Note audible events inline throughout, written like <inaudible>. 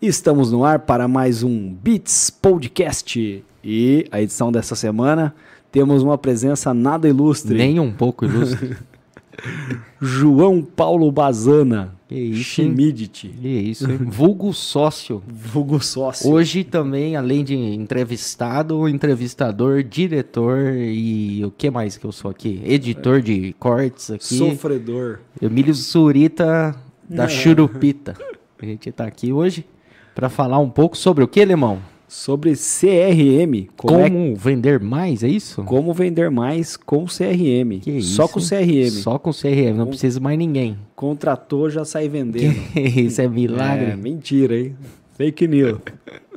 Estamos no ar para mais um Beats Podcast. E a edição dessa semana temos uma presença nada ilustre. Nem um pouco ilustre. <laughs> João Paulo Bazana. Que isso? Chimidity. Que isso, hein? Vulgo sócio. Vulgo sócio. Hoje também, além de entrevistado, entrevistador, diretor e o que mais que eu sou aqui? Editor de cortes aqui. Sofredor. Emílio Zurita da É. Churupita. A gente tá aqui hoje para falar um pouco sobre o que, Lemão? Sobre CRM. Como, Como, é- vender mais, é isso? como vender mais com CRM. Que Só isso, com? CRM. Só com CRM, não precisa mais ninguém. Contratou, já sai vendendo. <laughs> isso é milagre. É, mentira, hein? Fake news. <laughs>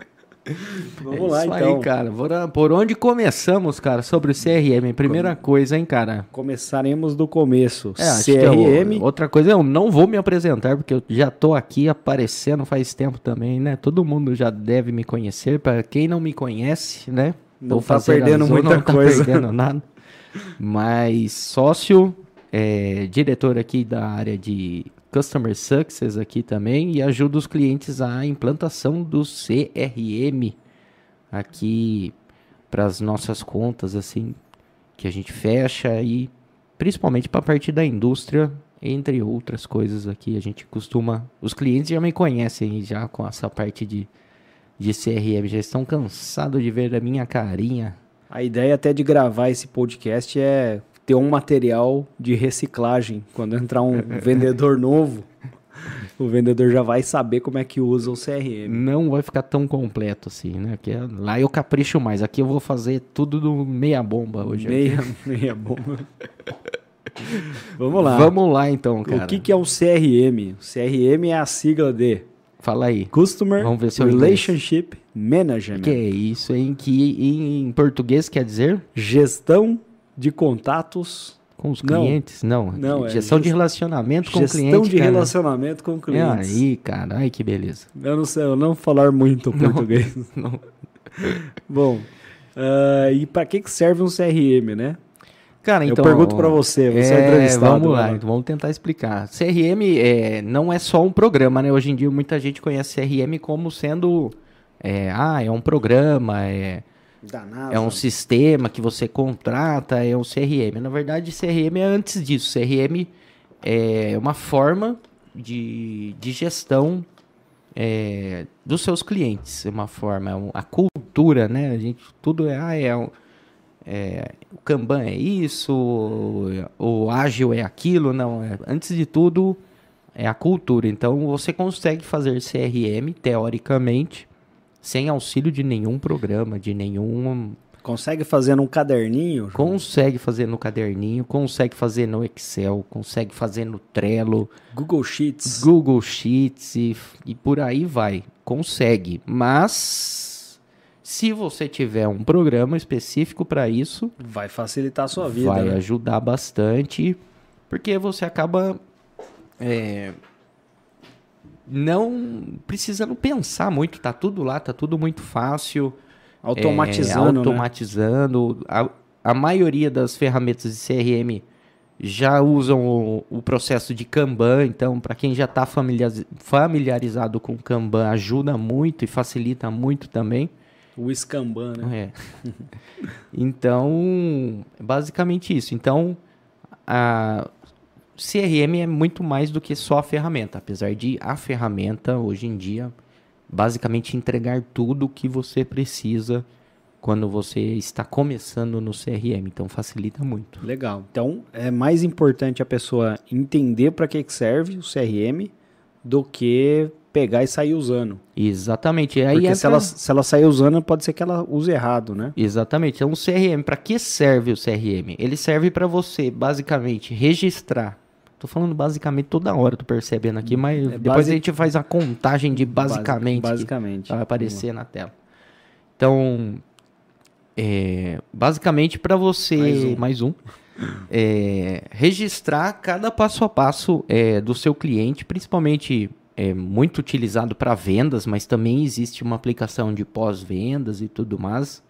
Vamos lá, É isso então. aí, cara. Por, onde começamos, cara, sobre o CRM? Primeira coisa, hein, cara? Começaremos do começo. É, que é o- CRM. outra coisa, eu não vou me apresentar, porque eu já tô aqui aparecendo faz tempo também, né? Todo mundo já deve me conhecer. Para quem não me conhece, né? Não tá perdendo azul, muita não coisa. Tá perdendo nada. Mas sócio, é, diretor aqui da área de Customer Success aqui também e ajuda os clientes à implantação do CRM aqui para as nossas contas assim que a gente fecha e principalmente para a parte da indústria, entre outras coisas aqui a gente costuma, os clientes já me conhecem já com essa parte de de CRM, já estão cansados de ver a minha carinha. A ideia até de gravar esse podcast é ter um material de reciclagem. Quando entrar um <laughs> vendedor novo, o vendedor já vai saber como é que usa o CRM. Não vai ficar tão completo assim, né? Porque lá eu capricho mais. Aqui eu vou fazer tudo do meia bomba hoje. Meia, <laughs> meia bomba. Vamos lá. Vamos lá então, cara. O que, que é um CRM? O CRM é a sigla de Fala aí. Customer Vamos ver se Relationship Management. Que é isso, hein? Que em português quer dizer Gestão de contatos, com os Não. clientes? Não. Não, é gestão de gest- relacionamento com o gestão cliente. de cara. relacionamento com É clientes. aí, cara. Ai, que beleza. Eu não sei, eu não falar muito português. <laughs> Não. Bom, ah, e para que, que serve um CRM, né? Cara, então. eu pergunto para você, você é, É, entrevistado. vamos lá, né? então vamos tentar explicar. CRM é, não é só um programa, né? Hoje em dia muita gente conhece CRM como sendo, é, ah, é um programa, é, Danado. é um sistema que você contrata, é um CRM. Na verdade, CRM é antes disso. CRM é uma forma de, de gestão é, dos seus clientes. É uma forma, é a cultura, né? A gente, tudo é, ah, é, é, o Kanban é isso, o, o ágil é aquilo. Não, é, antes de tudo, é a cultura. Então, você consegue fazer CRM, teoricamente, sem auxílio de nenhum programa, de nenhum Consegue fazer num caderninho? Consegue fazer no caderninho, consegue fazer no Excel, consegue fazer no Trello, Google Sheets. Google Sheets e, e por aí vai. Consegue. Mas se você tiver um programa específico para isso, Vai facilitar a sua vida. vai né? ajudar bastante, porque você acaba é, não precisando pensar muito, tá tudo lá, tá tudo muito fácil. Automatizando, É, né? automatizando. A, a maioria das ferramentas de CRM já usam o, o processo de Kanban, então para quem já está familiarizado com Kanban ajuda muito e facilita muito também. O Scamban, né? É. <laughs> então, basicamente isso. Então, a CRM é muito mais do que só a ferramenta, apesar de a ferramenta hoje em dia basicamente entregar tudo o que você precisa quando você está começando no CRM. Então, facilita muito. Legal. Então, é mais importante a pessoa entender para que, serve o CRM do que pegar e sair usando. Exatamente. Aí Porque se, ela, se ela sair usando, pode ser que ela use errado, né? Exatamente. Então, o CRM, para que serve o CRM? Ele serve para você, basicamente, registrar. Tô falando basicamente toda hora, tô percebendo aqui, mas depois basi- a gente faz a contagem de basicamente. Basicamente. vai aparecer na tela. Então, é, basicamente para você Mais um. mais um, é, registrar cada passo a passo é, do seu cliente, principalmente é muito utilizado para vendas, mas também existe uma aplicação de pós-vendas e tudo mais.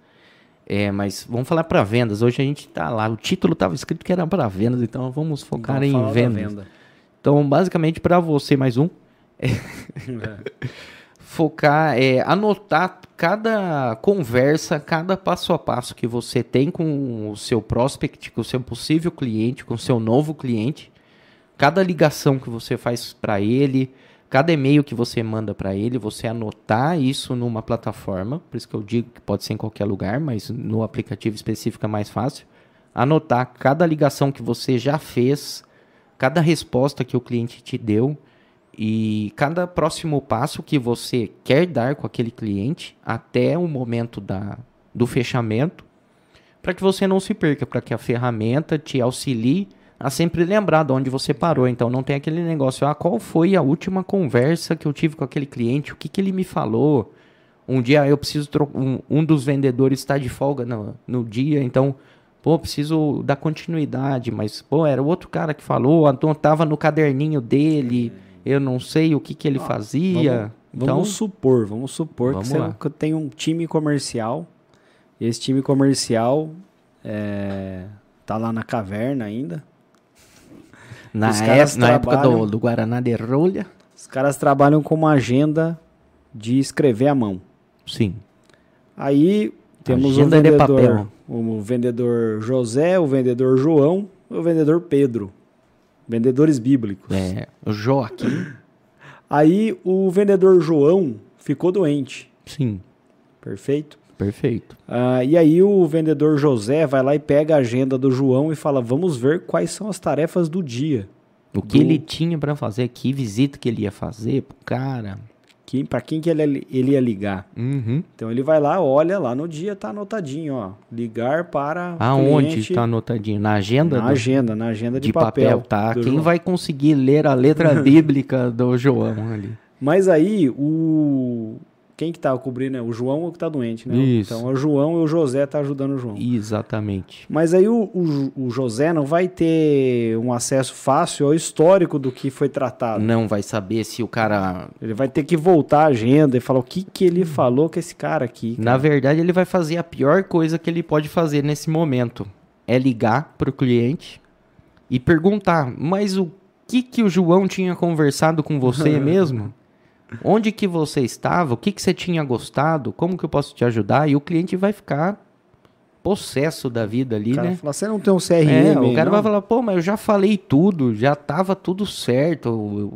É, mas vamos falar para vendas. Hoje a gente tá lá, o título estava escrito que era para vendas, então vamos focar Vamos em da vendas. venda. Então, basicamente para você mais um, <laughs> focar, é, anotar cada conversa, cada passo a passo que você tem com o seu prospect, com o seu possível cliente, com o seu novo cliente, cada ligação que você faz para ele, cada e-mail que você manda para ele, você anotar isso numa plataforma, por isso que eu digo que pode ser em qualquer lugar, mas no aplicativo específico é mais fácil. Anotar cada ligação que você já fez, cada resposta que o cliente te deu e cada próximo passo que você quer dar com aquele cliente até o momento da, do fechamento, para que você não se perca, para que a ferramenta te auxilie a sempre lembrar de onde você parou. Então não tem aquele negócio, ah, qual foi a última conversa que eu tive com aquele cliente, o que, que ele me falou. Um dia eu preciso um, um dos vendedores está de folga no, no dia, então pô, preciso dar continuidade, mas pô, era o outro cara que falou, então tava no caderninho dele eu não sei o que, que ele ah, fazia. Vamos, então, vamos supor, vamos supor vamos que você tem um time comercial. Esse time comercial é, tá lá na caverna ainda. Na, é, na época do, do Guaraná de rolha. Os caras trabalham com uma agenda de escrever à mão. Sim. Aí temos agenda o vendedor, o vendedor José, o vendedor João, o vendedor Pedro. Vendedores bíblicos. É, o Joaquim. Aí o vendedor João ficou doente. Sim. Perfeito? Perfeito. Ah, e aí o vendedor José vai lá e pega a agenda do João e fala: vamos ver quais são as tarefas do dia. O que do... ele tinha para fazer, que visita que ele ia fazer pro cara quem, para quem que ele, ele ia ligar. Uhum. Então ele vai lá, olha lá no dia, tá anotadinho, ó. Ligar para. Aonde está anotadinho? Na agenda? Na do... agenda, na agenda de, de papel. papel tá. Quem João. vai conseguir ler a letra <laughs> bíblica do João ali? Mas aí o quem que tá cobrindo? É o João ou que tá doente, né? Isso. Então é o João e o José tá ajudando o João. Exatamente. Mas aí o, o, o, José não vai ter um acesso fácil ao histórico do que foi tratado. Não vai saber se o cara. Ele vai ter que voltar à agenda e falar o que, que ele falou com esse cara aqui. Cara. Na verdade, ele vai fazer a pior coisa que ele pode fazer nesse momento. É ligar pro cliente e perguntar, mas o que, que o João tinha conversado com você <laughs> mesmo? Onde que você estava? O que, que você tinha gostado? Como que eu posso te ajudar? E o cliente vai ficar possesso da vida ali, né? Fala, você não tem um CRM, é, o cara não? vai falar, pô, mas eu já falei tudo, já tava tudo certo,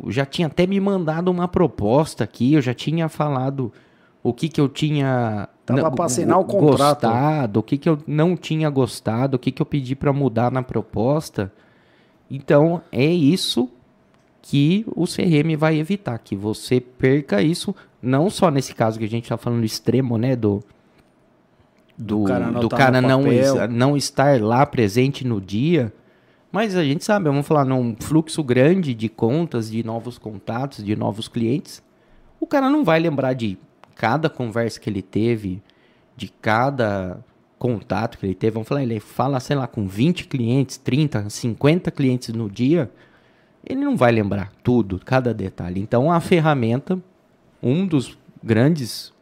eu já tinha até me mandado uma proposta aqui, eu já tinha falado o que que eu tinha Tava para assinar o contrato. gostado, o que que eu não tinha gostado, o que que eu pedi para mudar na proposta. Então, é isso que o CRM vai evitar, que você perca isso, não só nesse caso que a gente está falando extremo, né, do do, do cara, do cara não, não estar lá presente no dia, mas a gente sabe, vamos falar num fluxo grande de contas, de novos contatos, de novos clientes, o cara não vai lembrar de cada conversa que ele teve, de cada contato que ele teve, vamos falar, ele fala, sei lá, com 20 clientes, 30, 50 clientes no dia, ele não vai lembrar tudo, cada detalhe. Então a ferramenta, um dos grandes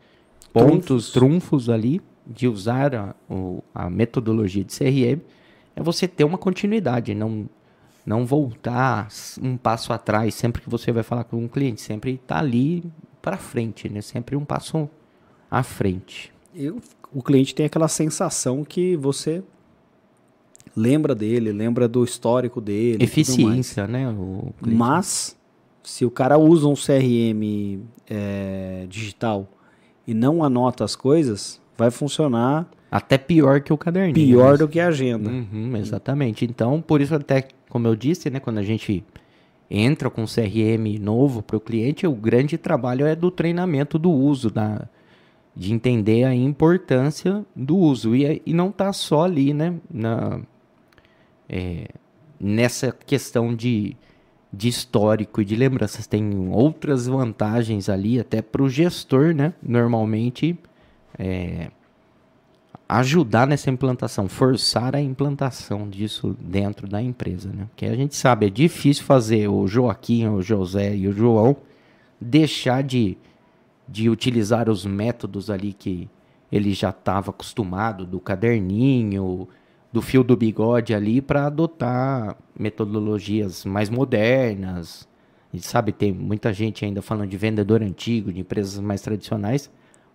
pontos, trunfos, trunfos ali de usar a, a, metodologia de CRM é você ter uma continuidade, não não voltar um passo atrás sempre que você vai falar com um cliente, sempre estar tá ali para frente, né? Sempre um passo à frente. E o cliente tem aquela sensação que você lembra dele, lembra do histórico dele. Eficiência, né? Mas, se o cara usa um CRM é, digital e não anota as coisas, vai funcionar. Até pior que o caderninho. Pior mas... do que a agenda. Uhum, exatamente. Então, por isso, até como eu disse, né, quando a gente entra com um CRM novo para o cliente, o grande trabalho é do treinamento do uso, da, de entender a importância do uso. E, e não está só ali, né, na, é, nessa questão de, de histórico e de lembranças. Tem outras vantagens ali, até para o gestor, né? Normalmente, é, ajudar nessa implantação, forçar a implantação disso dentro da empresa, né? Porque a gente sabe, é difícil fazer o Joaquim, o José e o João deixar de, de utilizar os métodos ali que ele já estava acostumado, do caderninho, do fio do bigode ali para adotar metodologias mais modernas, A gente sabe, tem muita gente ainda falando de vendedor antigo, de empresas mais tradicionais,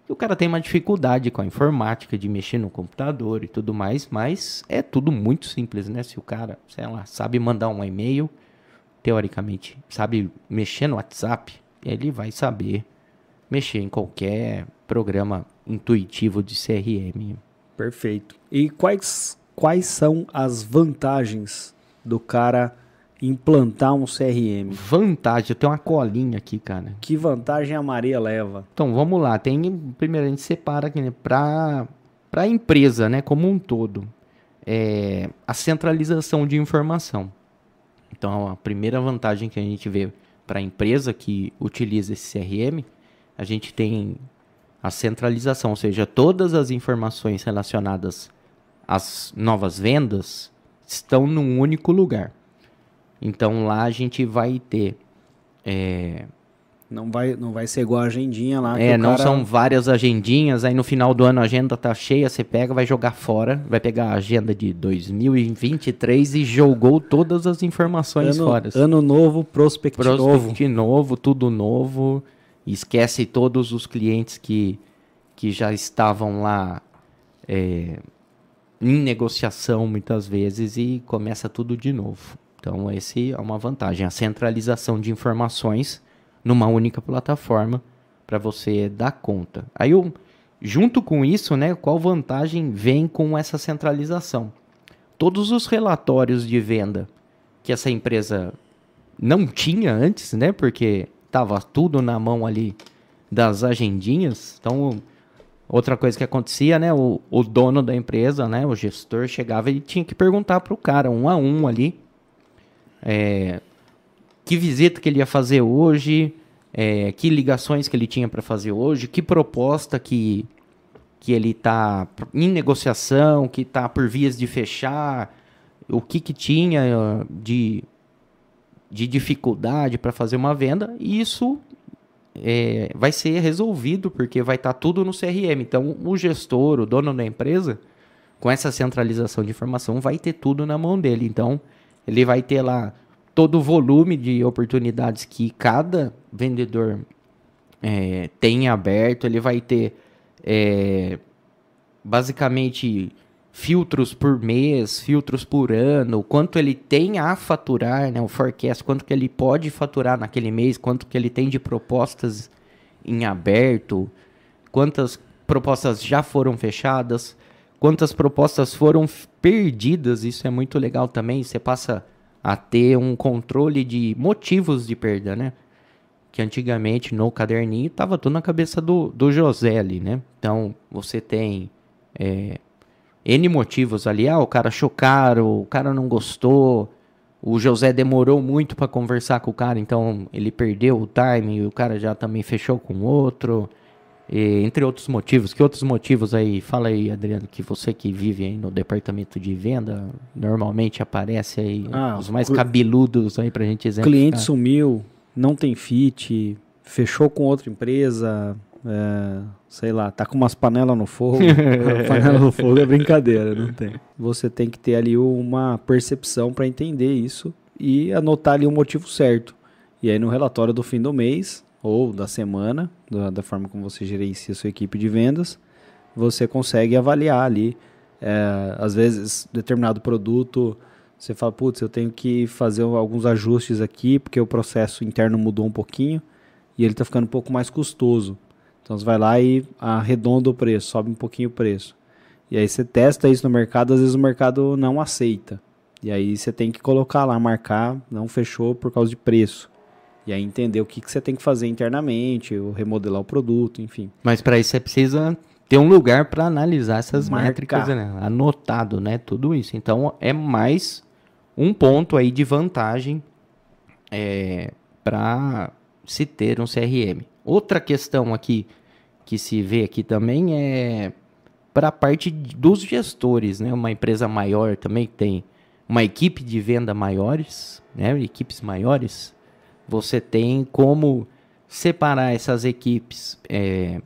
que o cara tem uma dificuldade com a informática, de mexer no computador e tudo mais, mas é tudo muito simples, né? Se o cara, sei lá, sabe mandar um e-mail, teoricamente, sabe mexer no WhatsApp, ele vai saber mexer em qualquer programa intuitivo de CRM. Perfeito. E quais, quais são as vantagens do cara implantar um CRM? Vantagem, eu tenho uma colinha aqui, cara. Que vantagem a Maria leva? Então, vamos lá. Tem, primeiro a gente separa aqui, né, para a empresa, né, como um todo. É, a centralização de informação. Então, a primeira vantagem que a gente vê para a empresa que utiliza esse CRM, a gente tem a centralização, ou seja, todas as informações relacionadas às novas vendas estão num único lugar. Então lá a gente vai ter. É, não vai, não vai ser igual a agendinha lá. É, não cara... são várias agendinhas, aí no final do ano a agenda tá cheia, você pega, vai jogar fora, vai pegar a agenda de 2023 e jogou todas as informações ano, fora. Ano novo, prospect, prospect novo. Prospect novo, tudo novo. Esquece todos os clientes que, que já estavam lá é, em negociação muitas vezes e começa tudo de novo. Então, esse é uma vantagem, a centralização de informações numa única plataforma para você dar conta. Aí, eu, junto com isso, né, qual vantagem vem com essa centralização? Todos os relatórios de venda que essa empresa não tinha antes, né, porque estava tudo na mão ali das agendinhas. Então, outra coisa que acontecia, né, o, o dono da empresa, né, o gestor chegava e tinha que perguntar para o cara um a um ali é, que visita que ele ia fazer hoje, é, que ligações que ele tinha para fazer hoje, que proposta que, que ele está em negociação, que está por vias de fechar, o que, que tinha de, de dificuldade para fazer uma venda, e isso é, vai ser resolvido, porque vai estar tá tudo no CRM. Então, o gestor, o dono da empresa, com essa centralização de informação, vai ter tudo na mão dele. Então, ele vai ter lá todo o volume de oportunidades que cada vendedor é, tem aberto. Ele vai ter é, basicamente filtros por mês, filtros por ano, quanto ele tem a faturar, né, o forecast, quanto que ele pode faturar naquele mês, quanto que ele tem de propostas em aberto, quantas propostas já foram fechadas, quantas propostas foram perdidas, isso é muito legal também. Você passa a ter um controle de motivos de perda, né? Que antigamente no caderninho estava tudo na cabeça do, do José ali, né? Então você tem é, N motivos ali. Ah, o cara achou caro, o cara não gostou, o José demorou muito para conversar com o cara, então ele perdeu o time e o cara já também fechou com outro. E, entre outros motivos, que outros motivos aí? Fala aí, Adriano, que você que vive aí no departamento de venda, normalmente aparece aí ah, os mais cabeludos aí pra gente exemplificar. Cliente sumiu, não tem fit, fechou com outra empresa, é, sei lá, tá com umas panelas no fogo. <laughs> <laughs> panela no fogo é brincadeira, não tem. Você tem que ter ali uma percepção para entender isso e anotar ali o motivo certo. E aí no relatório do fim do mês, ou da semana, da, da, forma como você gerencia a sua equipe de vendas, você consegue avaliar ali. É, às vezes, determinado produto, você fala, putz, eu tenho que fazer alguns ajustes aqui, porque o processo interno mudou um pouquinho e ele está ficando um pouco mais custoso. Então você vai lá e arredonda o preço, sobe um pouquinho o preço. E aí você testa isso no mercado, às vezes o mercado não aceita. E aí você tem que colocar lá, marcar, não fechou por causa de preço. E aí entender o que, que você tem que fazer internamente, ou remodelar o produto, enfim. Mas para isso você precisa ter um lugar para analisar essas Marcar. métricas, né? anotado, né? Tudo isso. Então é mais um ponto aí de vantagem é, para se ter um CRM. Outra questão aqui que se vê aqui também é para a parte dos gestores, né? Uma empresa maior também tem uma equipe de venda maiores, né? Equipes maiores você tem como separar essas equipes é,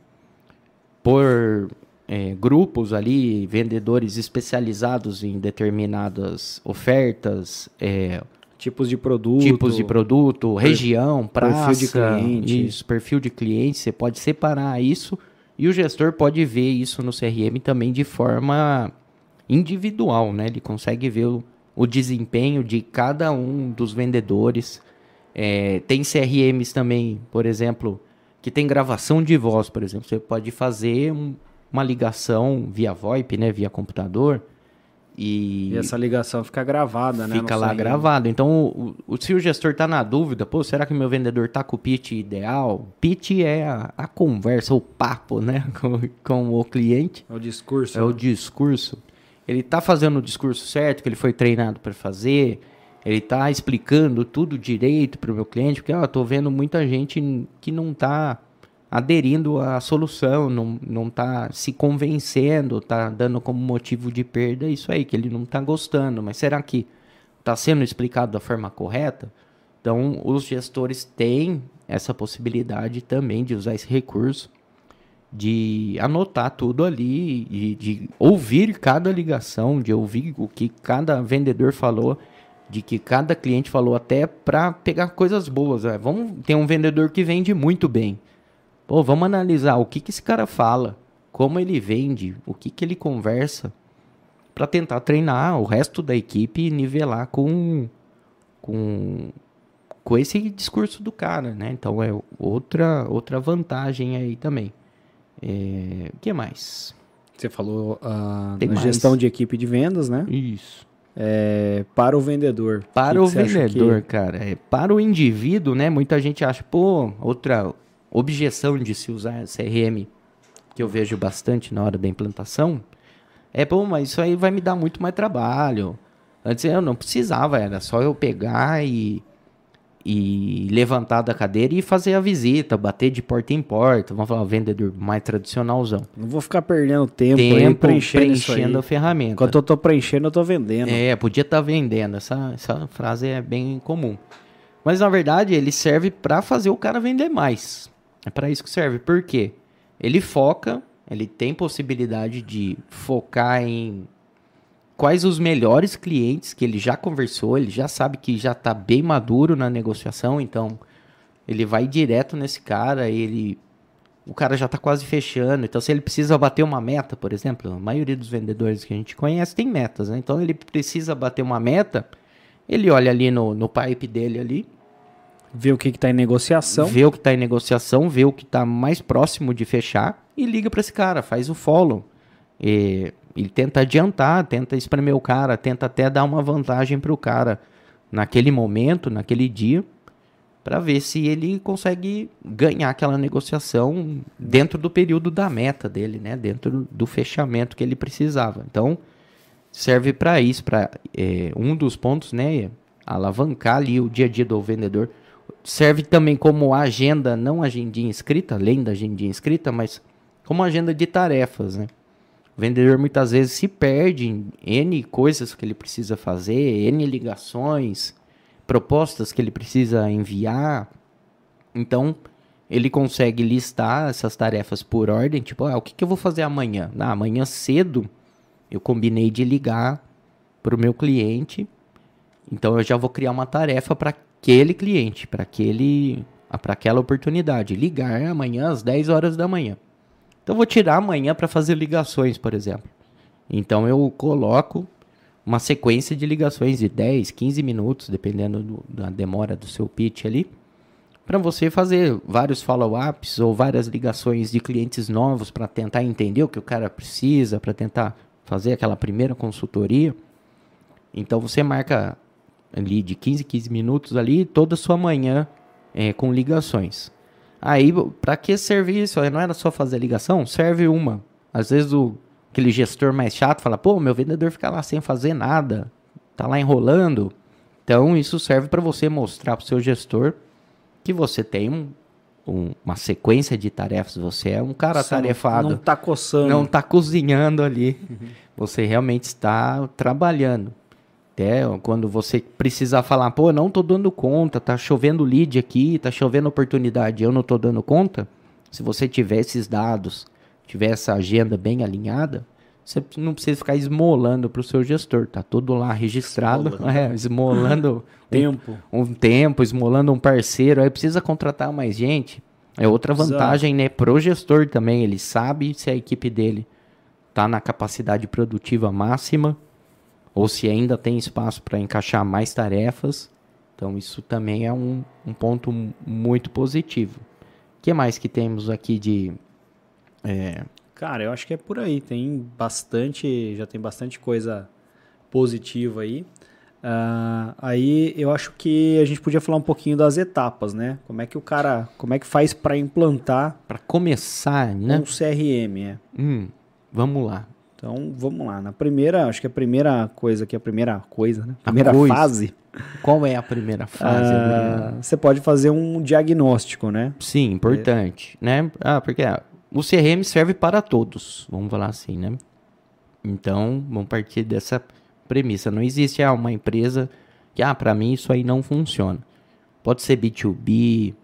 por é, grupos ali, vendedores especializados em determinadas ofertas, é, Tipos de produto. tipos de produto, região, praça, perfil de cliente. isso, perfil de cliente, você pode separar isso e o gestor pode ver isso no CRM também de forma individual, né? Ele consegue ver o, o desempenho de cada um dos vendedores. É, tem CRMs também, por exemplo, que tem gravação de voz, por exemplo. Você pode fazer um- uma ligação via VoIP, né? Via computador. E, E essa ligação fica gravada, né? fica lá gravado. Então, o, o- se o gestor tá na dúvida, pô, será que meu vendedor tá com o pitch ideal? Pitch é a, a conversa, o papo, né? <laughs> Com, com o cliente. É o discurso. É o né? discurso. Ele tá fazendo o discurso certo, que ele foi treinado para fazer. Ele tá explicando tudo direito para o meu cliente, porque ó, eu tô vendo muita gente que não tá aderindo à solução, não, não tá se convencendo, tá dando como motivo de perda isso aí, que ele não tá gostando. Mas será que tá sendo explicado da forma correta? Então, os gestores têm essa possibilidade também de usar esse recurso de anotar tudo ali, e de ouvir cada ligação, de ouvir o que cada vendedor falou, de que cada cliente falou, até para pegar coisas boas. né? Vamos ter um vendedor que vende muito bem. Pô, vamos analisar o que, que esse cara fala, como ele vende, o que, que ele conversa, para tentar treinar o resto da equipe e nivelar com, com, com esse discurso do cara, né? Então é outra, outra vantagem aí também. É, o que mais? Você falou a Tem mais. gestão de equipe de vendas, né? Isso. É, para o vendedor. Para que o que vendedor, que- cara, é, para o indivíduo, né? Muita gente acha, pô, outra objeção de se usar CRM que eu vejo bastante na hora da implantação é, pô, mas isso aí vai me dar muito mais trabalho. Antes eu não precisava, era só eu pegar e, e levantar da cadeira e fazer a visita, bater de porta em porta. Vamos falar, o vendedor mais tradicionalzão. Não vou ficar perdendo tempo, Tempo preenchendo, preenchendo a ferramenta. Enquanto eu tô preenchendo, eu tô vendendo. É, podia estar vendendo. Essa, essa frase é bem comum. Mas na verdade ele serve para fazer o cara vender mais. É para isso que serve. Por quê? Ele foca, ele tem possibilidade de focar em quais os melhores clientes que ele já conversou, ele já sabe que já está bem maduro na negociação, então ele vai direto nesse cara, ele o cara já está quase fechando. Então, se ele precisa bater uma meta, por exemplo, a maioria dos vendedores que a gente conhece tem metas, né? Então, ele precisa bater uma meta, ele olha ali no, no pipe dele ali, Ver o que que tá em negociação. vê o que está em negociação, vê o que está mais próximo de fechar e liga para esse cara, faz o follow. E, ele tenta adiantar, tenta espremer o cara, tenta até dar uma vantagem para o cara naquele momento, naquele dia, para ver se ele consegue ganhar aquela negociação dentro do período da meta dele, né? Dentro do fechamento que ele precisava. Então, serve para isso, para um dos pontos, né? Alavancar ali o dia a dia do vendedor. Serve também como agenda, não agendinha escrita, além da agendinha escrita, mas como agenda de tarefas, né? O vendedor muitas vezes se perde em N coisas que ele precisa fazer, N ligações, propostas que ele precisa enviar. Então, ele consegue listar essas tarefas por ordem, tipo, ah, o que, que eu vou fazer amanhã? Ah, amanhã cedo eu combinei de ligar para o meu cliente, então eu já vou criar uma tarefa para aquele cliente, para aquele, para aquela oportunidade, ligar amanhã às 10 horas da manhã. Então eu vou tirar amanhã para fazer ligações, por exemplo. Então eu coloco uma sequência de ligações de 10, 15 minutos, dependendo do- da demora do seu pitch ali, para você fazer vários follow-ups ou várias ligações de clientes novos para tentar entender o que o cara precisa, para tentar fazer aquela primeira consultoria. Então você marca ali de 15, 15 minutos ali toda a sua manhã é, com ligações. Aí, para que servir isso? Não era só fazer ligação? Serve uma. Às vezes o, aquele gestor mais chato fala, pô, meu vendedor fica lá sem fazer nada, tá lá enrolando. Então, isso serve para você mostrar para o seu gestor que você tem um- um- uma sequência de tarefas, você é um cara Você tarefado Não tá coçando. não está cozinhando ali. Você realmente está trabalhando. Até quando você precisar falar, pô, não tô dando conta, tá chovendo lead aqui, tá chovendo oportunidade, eu não tô dando conta. Se você tiver esses dados, tiver essa agenda bem alinhada, você não precisa ficar esmolando para o seu gestor. Tá tudo lá registrado, esmolando, <laughs> é, esmolando <laughs> tempo. Um, um, tempo, esmolando um parceiro. Aí precisa contratar mais gente. É outra vantagem, Exato. né, pro gestor também. Ele sabe se a equipe dele tá na capacidade produtiva máxima ou se ainda tem espaço para encaixar mais tarefas. Então isso também é um, um ponto muito positivo. O que mais que temos aqui de é, Cara, eu acho que é por aí. Tem bastante, já tem bastante coisa positiva aí. Uh, aí eu acho que a gente podia falar um pouquinho das etapas, né? Como é que o cara, como é que faz para implantar? Para começar, né? Um CRM, é. Hum, vamos lá. Então vamos lá. Na primeira, acho que a primeira coisa que a primeira coisa, né? Primeira fase. Qual é a primeira fase? Uh, você pode fazer um diagnóstico, né? Sim, importante, é. né? Ah, porque o CRM serve para todos, vamos falar assim, né? Então, vamos partir dessa premissa. Não existe ah, uma empresa que, ah, para mim isso aí não funciona. Pode ser B2B,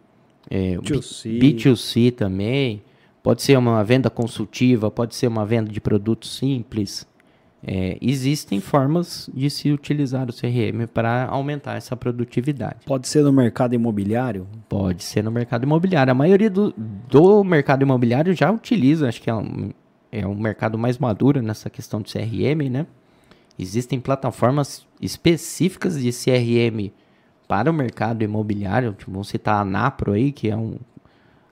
é, B2C. B2C também, pode ser uma venda consultiva, pode ser uma venda de produtos simples. É, existem formas de se utilizar o CRM para aumentar essa produtividade. Pode ser no mercado imobiliário? Pode ser no mercado imobiliário. A maioria do, do mercado imobiliário já utiliza, acho que é um, é um mercado mais maduro nessa questão de CRM, né? Existem plataformas específicas de CRM para o mercado imobiliário. Vamos citar a Napro aí, que é um,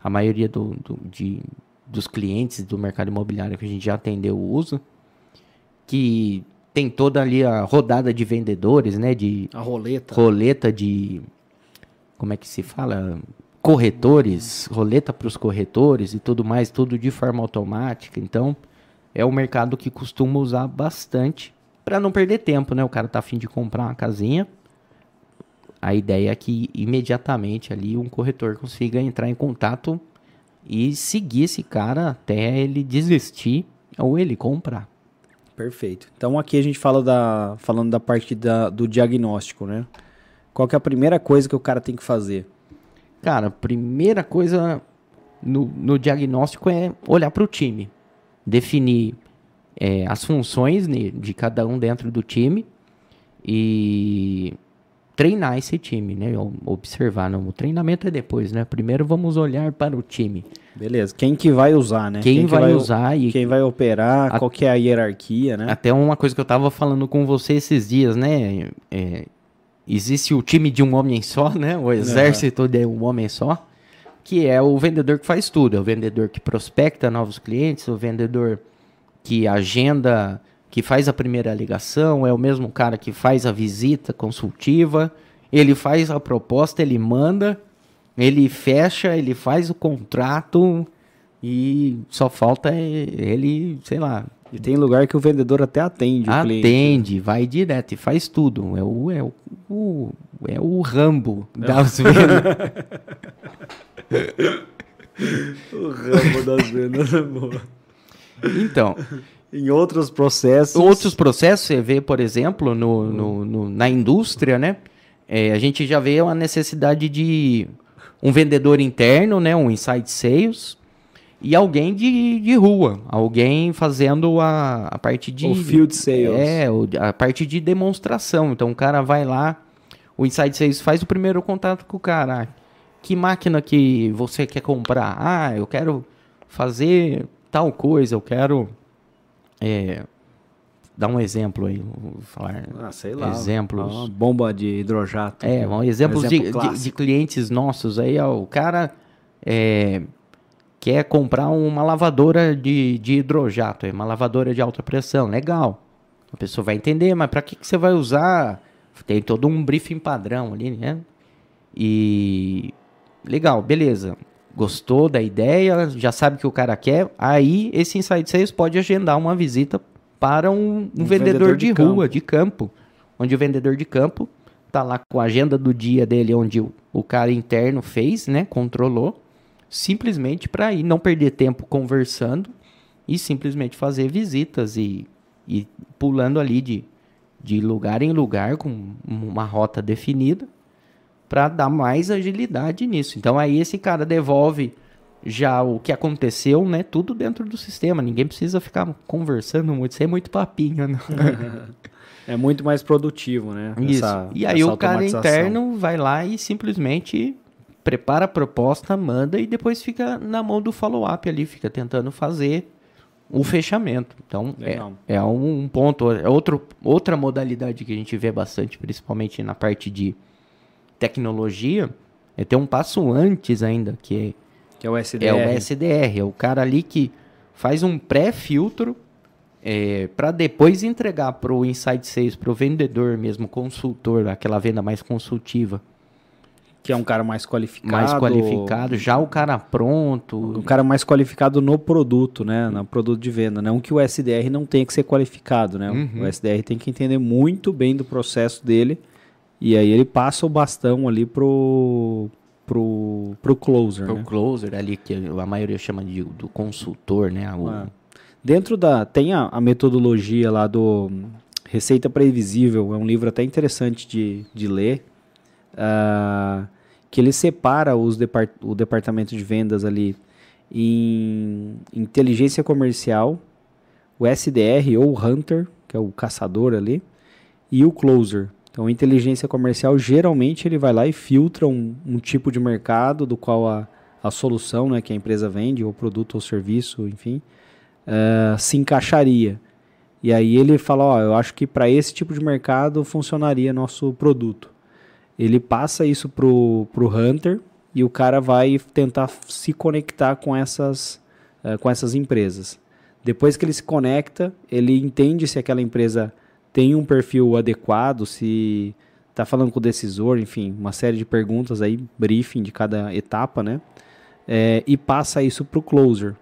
a maioria do, do, de, dos clientes do mercado imobiliário que a gente já atendeu o uso que tem toda ali a rodada de vendedores, né? De a roleta. Roleta de como é que se fala? Corretores, roleta para os corretores e tudo mais, tudo de forma automática. Então, é um mercado que costuma usar bastante para não perder tempo, né? O cara tá afim de comprar uma casinha. A ideia é que imediatamente ali um corretor consiga entrar em contato e seguir esse cara até ele desistir ou ele comprar. Perfeito. Então aqui a gente fala da, falando da parte da, do diagnóstico, né? Qual que é a primeira coisa que o cara tem que fazer? Cara, a primeira coisa no, no diagnóstico é olhar para o time, definir é, as funções de cada um dentro do time e treinar esse time, né? Observar, não, o treinamento é depois, né? Primeiro vamos olhar para o time. Beleza. Quem que vai usar, né? Quem, quem vai, vai, usar e quem vai operar, a, qual que é a hierarquia, né? Até uma coisa que eu tava falando com você esses dias, né? É, existe o time de um homem só, <laughs> né? O exército uhum. de um homem só, que é o vendedor que faz tudo, é o vendedor que prospecta novos clientes, o vendedor que agenda que faz a primeira ligação, é o mesmo cara que faz a visita consultiva, ele faz a proposta, ele manda, ele fecha, ele faz o contrato e só falta ele, sei lá. E tem lugar que o vendedor até atende o cliente. Atende, vai direto e faz tudo. É o, é o, o é o Rambo das vendas. <laughs> o Rambo das vendas é boa. Então, em outros processos. Outros processos, você vê, por exemplo, no, no, no na indústria, né? É, a gente já vê uma necessidade de um vendedor interno, né? Um inside sales. E alguém de, de rua, alguém fazendo a, a parte de. O field sales. É, a parte de demonstração. Então o cara vai lá, o inside sales faz o primeiro contato com o cara. Que máquina que você quer comprar? Ah, eu quero fazer tal coisa, eu quero é, dá um exemplo aí, vou falar. Ah, sei lá. Exemplos. Uma bomba de hidrojato. É, um exemplos exemplo de, de, de, clientes nossos aí, ó, o cara é, quer comprar uma lavadora de, de hidrojato, é uma lavadora de alta pressão, legal. A pessoa vai entender, mas para que, que você vai usar? Tem todo um briefing padrão ali, né? E legal, beleza gostou da ideia, já sabe o que o cara quer, aí esse Inside Sales pode agendar uma visita para um, um, um vendedor, vendedor, de, de rua, campo. de campo, onde o vendedor de campo tá lá com a agenda do dia dele, onde o, o cara interno fez, né, controlou, simplesmente para ir não perder tempo conversando e simplesmente fazer visitas e, e pulando ali de, de lugar em lugar com uma rota definida para dar mais agilidade nisso. Então aí esse cara devolve já o que aconteceu, né? Tudo dentro do sistema. Ninguém precisa ficar conversando muito. Isso é muito papinho, né? <laughs> É muito mais produtivo, né? Isso. Essa- e aí o cara interno vai lá e simplesmente prepara a proposta, manda e depois fica na mão do follow-up ali, fica tentando fazer o fechamento. Então, é, Legal. é um, um ponto, é outro, outra modalidade que a gente vê bastante, principalmente na parte de tecnologia, é ter um passo antes ainda, que Que é o SDR. é o SDR, é o cara ali que faz um pré-filtro para depois entregar para o Inside Sales, para o vendedor mesmo, consultor, aquela venda mais consultiva, Que é um cara mais qualificado. mais qualificado, já o cara pronto. Um cara mais qualificado no produto, né? No produto de venda. Não que o SDR não tenha que ser qualificado, né? Uhum. O SDR tem que entender muito bem do processo dele. E aí ele passa o bastão ali pro, pro, pro closer, Pro né? closer ali, que a maioria chama de, do consultor, né? O- Ah. Dentro da. Tem a, a metodologia lá do Receita Previsível, é um livro até interessante de, de ler. ah, que ele separa os depart, o departamento de vendas ali em inteligência comercial, o SDR ou o Hunter, que é o caçador ali, e o Closer. Então, inteligência comercial, geralmente ele vai lá e filtra um, um tipo de mercado do qual a, a solução né, que a empresa vende, ou produto ou serviço, enfim, eh, se encaixaria. E aí ele fala, ó, eu acho que para esse tipo de mercado funcionaria nosso produto. Ele passa isso pro, pro Hunter e o cara vai tentar se conectar com essas, eh, com essas empresas. Depois que ele se conecta, ele entende se aquela empresa tem um perfil adequado, se está falando com o decisor, enfim, uma série de perguntas aí, briefing de cada etapa, né? Eh, e passa isso para o closer.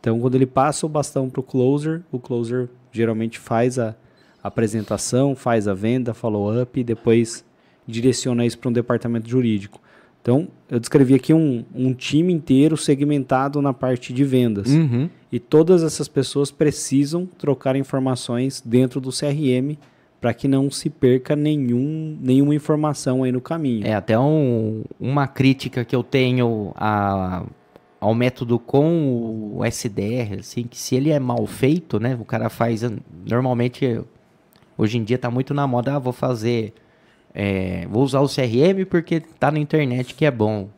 Então, quando ele passa o bastão para o closer, o closer geralmente faz a apresentação, faz a venda, follow-up e depois direciona isso para um departamento jurídico. Então, eu descrevi aqui um, um time inteiro segmentado na parte de vendas. Uhum. E todas essas pessoas precisam trocar informações dentro do CRM para que não se perca nenhum, nenhuma informação aí no caminho. É até um- uma crítica que eu tenho a- ao método com o SDR, assim, que se ele é mal feito, né, o cara faz, normalmente, hoje em dia tá muito na moda, ah, vou fazer, é, vou usar o CRM porque tá na internet que é bom,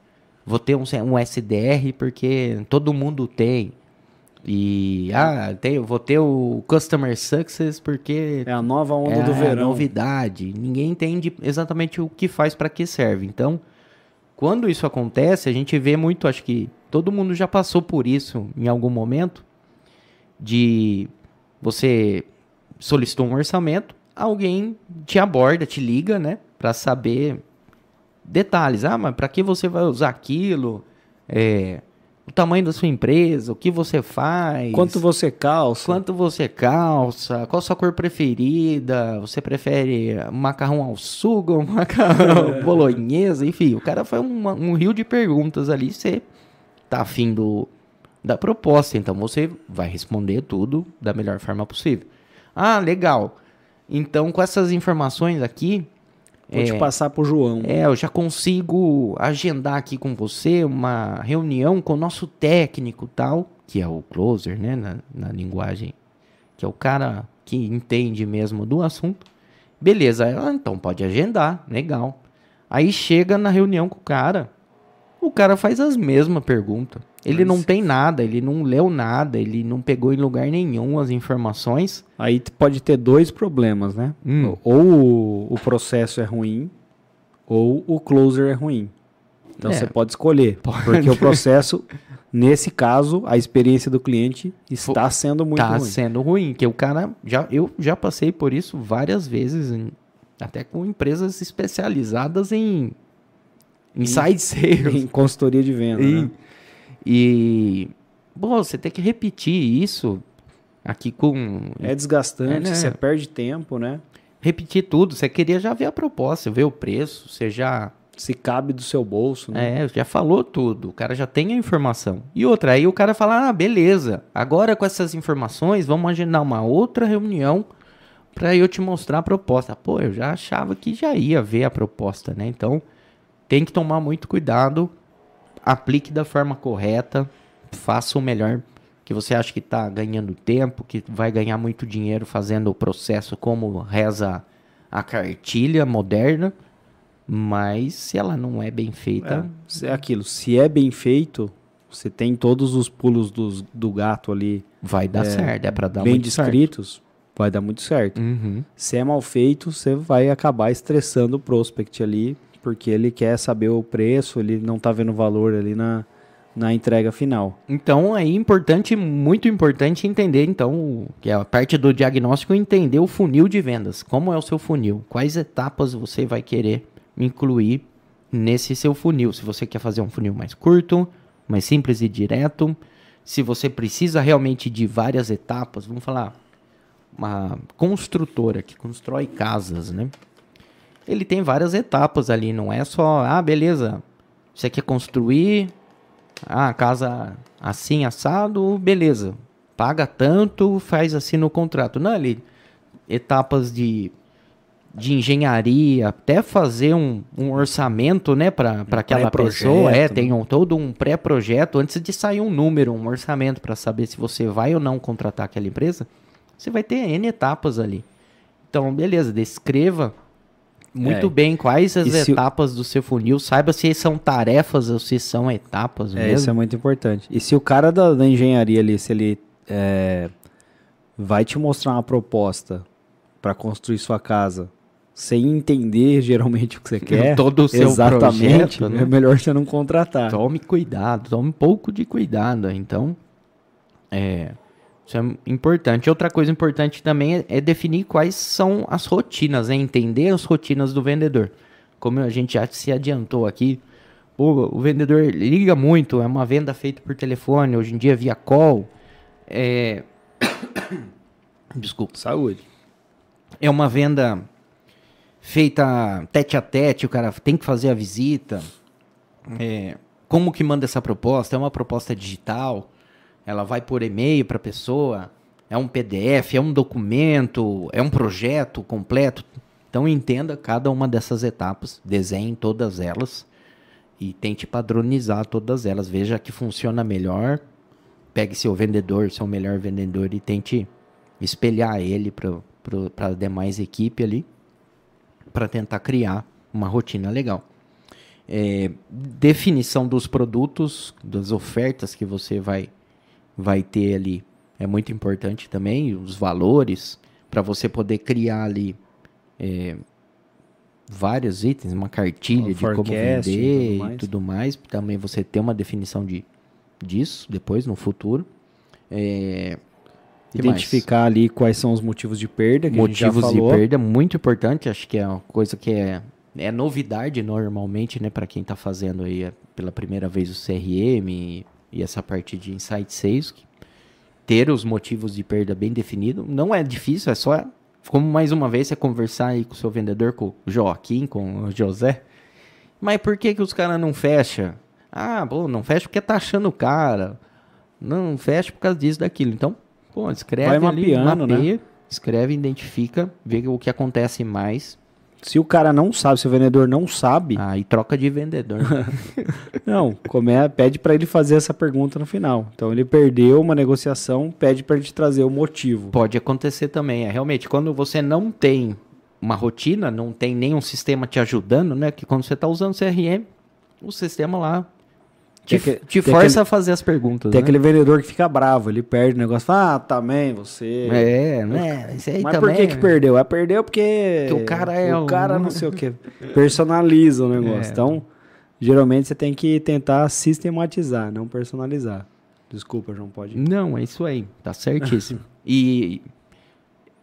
vou ter um, um SDR porque todo mundo tem, e, ah, tem, vou ter o Customer Success porque É a nova onda é do a verão. novidade. Ninguém entende exatamente o que faz, para que serve. Então, quando isso acontece, a gente vê muito, acho que todo mundo já passou por isso em algum momento, de você solicitou um orçamento, alguém te aborda, te liga, né, para saber detalhes. Ah, mas para que você vai usar aquilo? É, o tamanho da sua empresa, o que você faz? Quanto você calça? Quanto você calça? Qual a sua cor preferida? Você prefere macarrão ao sugo, ou <laughs> macarrão bolonhesa? Enfim, o cara foi uma- um rio de perguntas ali. Você tá afim do, da proposta, então você vai responder tudo da melhor forma possível. Ah, legal. Então, com essas informações aqui, Vou te passar pro João. é, eu já consigo agendar aqui com você uma reunião com o nosso técnico tal, que é o closer, né, na, na linguagem, que é o cara que entende mesmo do assunto. Beleza, então pode agendar, legal. Aí chega na reunião com o cara, o cara faz as mesmas perguntas. Ele Mas- não tem nada, ele não leu nada, ele não pegou em lugar nenhum as informações. Aí pode ter dois problemas, né? Hum. Ou o, processo é ruim, ou o closer é ruim. Então É. você pode escolher. Porque o processo, nesse caso, a experiência do cliente está sendo muito tá ruim. sendo ruim, que o cara já eu já passei por isso várias vezes, até com empresas especializadas em inside sales. Em consultoria de venda. E, né? e bom, você tem que repetir isso aqui com É desgastante, É, né? você perde tempo, né? repetir tudo. Você queria já ver a proposta, ver o preço, você já Se cabe do seu bolso, né? É, já falou tudo. O cara já tem a informação. E outra, aí o cara fala: ah, beleza, agora com essas informações, vamos agendar uma outra reunião para eu te mostrar a proposta. Pô, eu já achava que já ia ver a proposta, né? Então, tem que tomar muito cuidado, aplique da forma correta, faça o melhor que você acha que está ganhando tempo, que vai ganhar muito dinheiro fazendo o processo como reza a cartilha moderna, mas se ela não é bem feita. É, é aquilo, se é bem feito, você tem todos os pulos dos, do gato ali. Vai dar é, certo, é para dar bem muito descritos, certo. vai dar muito certo. Uhum. Se é mal feito, você vai acabar estressando o prospect ali, porque ele quer saber o preço, ele não está vendo valor ali na, na entrega final. Então é importante, muito importante entender então, que é a parte do diagnóstico entender o funil de vendas. Como é o seu funil? Quais etapas você vai querer incluir nesse seu funil? Se você quer fazer um funil mais curto, mais simples e direto, se você precisa realmente de várias etapas, vamos falar uma construtora que constrói casas, né? Ele tem várias etapas ali, não é só, ah, beleza, você quer construir, ah, casa assim, assado, beleza. Paga tanto, faz assim no contrato. Não, ali, etapas de, de engenharia, até fazer um, um orçamento, né, para aquela pessoa. É, tem um, todo um pré-projeto antes de sair um número, um orçamento para saber se você vai ou não contratar aquela empresa. Você vai ter N etapas ali. Então, beleza, descreva muito é. bem quais as e etapas do seu funil. Saiba se são tarefas ou se são etapas. É, mesmo. isso é muito importante. E se o cara da, da engenharia ali, se ele é, vai te mostrar uma proposta para construir sua casa sem entender geralmente o que você <laughs> quer, todo o seu exatamente, projeto, né? é melhor você não contratar. Tome cuidado, tome um pouco de cuidado. Então, é, isso é importante. Outra coisa importante também é, é definir quais são as rotinas, é entender as rotinas do vendedor. Como a gente já se adiantou aqui, o, o vendedor liga muito, é uma venda feita por telefone, hoje em dia via call. É... <coughs> Desculpa. Saúde. É uma venda feita tete a tete, o cara tem que fazer a visita. É... Como que manda essa proposta? É uma proposta digital? Ela vai por e-mail para a pessoa, é um PDF, é um documento, é um projeto completo. Então entenda cada uma dessas etapas, desenhe todas elas e tente padronizar todas elas. Veja que funciona melhor. Pegue seu vendedor, seu melhor vendedor e tente espelhar ele para a demais equipe ali para tentar criar uma rotina legal. É, definição dos produtos, das ofertas que você vai vai ter ali é muito importante também, os valores, para você poder criar ali é, vários itens, uma cartilha de como vender e tudo, mais. tudo mais. Também você ter uma definição de, disso depois, no futuro. É, Identificar mais? ali quais são os motivos de perda. Que motivos de perda, muito importante. Acho que é uma coisa que é, é novidade normalmente, né, para quem está fazendo aí pela primeira vez o CRM e essa parte de insight sales, ter os motivos de perda bem definido. Não é difícil, é só, como mais uma vez, você conversar aí com o seu vendedor, com o Joaquim, com o José. Mas por que, que os caras não fecham? Ah, pô, não fecha porque tá achando cara. Não fecha por causa disso, daquilo. Então, pô, escreve Vai mapeando, ali, mapeia, né? escreve, identifica, vê o que acontece mais se o cara não sabe, se o vendedor não sabe. Aí troca de vendedor. <laughs> não, come, pede para ele fazer essa pergunta no final. Então ele perdeu uma negociação, pede para ele te trazer o motivo. Pode acontecer também. É realmente quando você não tem uma rotina, não tem nenhum sistema te ajudando, né? Que quando você está usando CRM, o sistema lá te, que, te força aquele, a fazer as perguntas. Tem né? aquele vendedor que fica bravo, ele perde o negócio. Fala, ah, também você. É, né? Mas também, por que que perdeu? É, perdeu porque. o cara é. O cara não sei o que. Personaliza o negócio. É. Então, geralmente você tem que tentar sistematizar, não personalizar. Desculpa, João, pode. Não, é isso aí. Tá certíssimo. e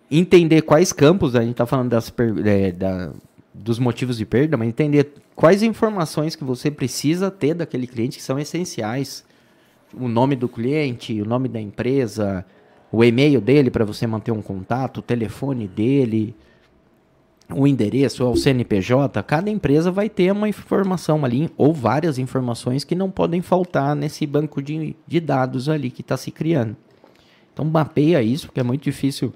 entender quais campos, a gente tá falando das, é, da, dos motivos de perda, mas entender quais informações que você precisa ter daquele cliente que são essenciais. O nome do cliente, o nome da empresa, o e-mail dele para você manter um contato, o telefone dele, o endereço, o CNPJ. Cada empresa vai ter uma informação ali, ou várias informações que não podem faltar nesse banco de, de dados ali que está se criando. Então mapeia isso, porque é muito difícil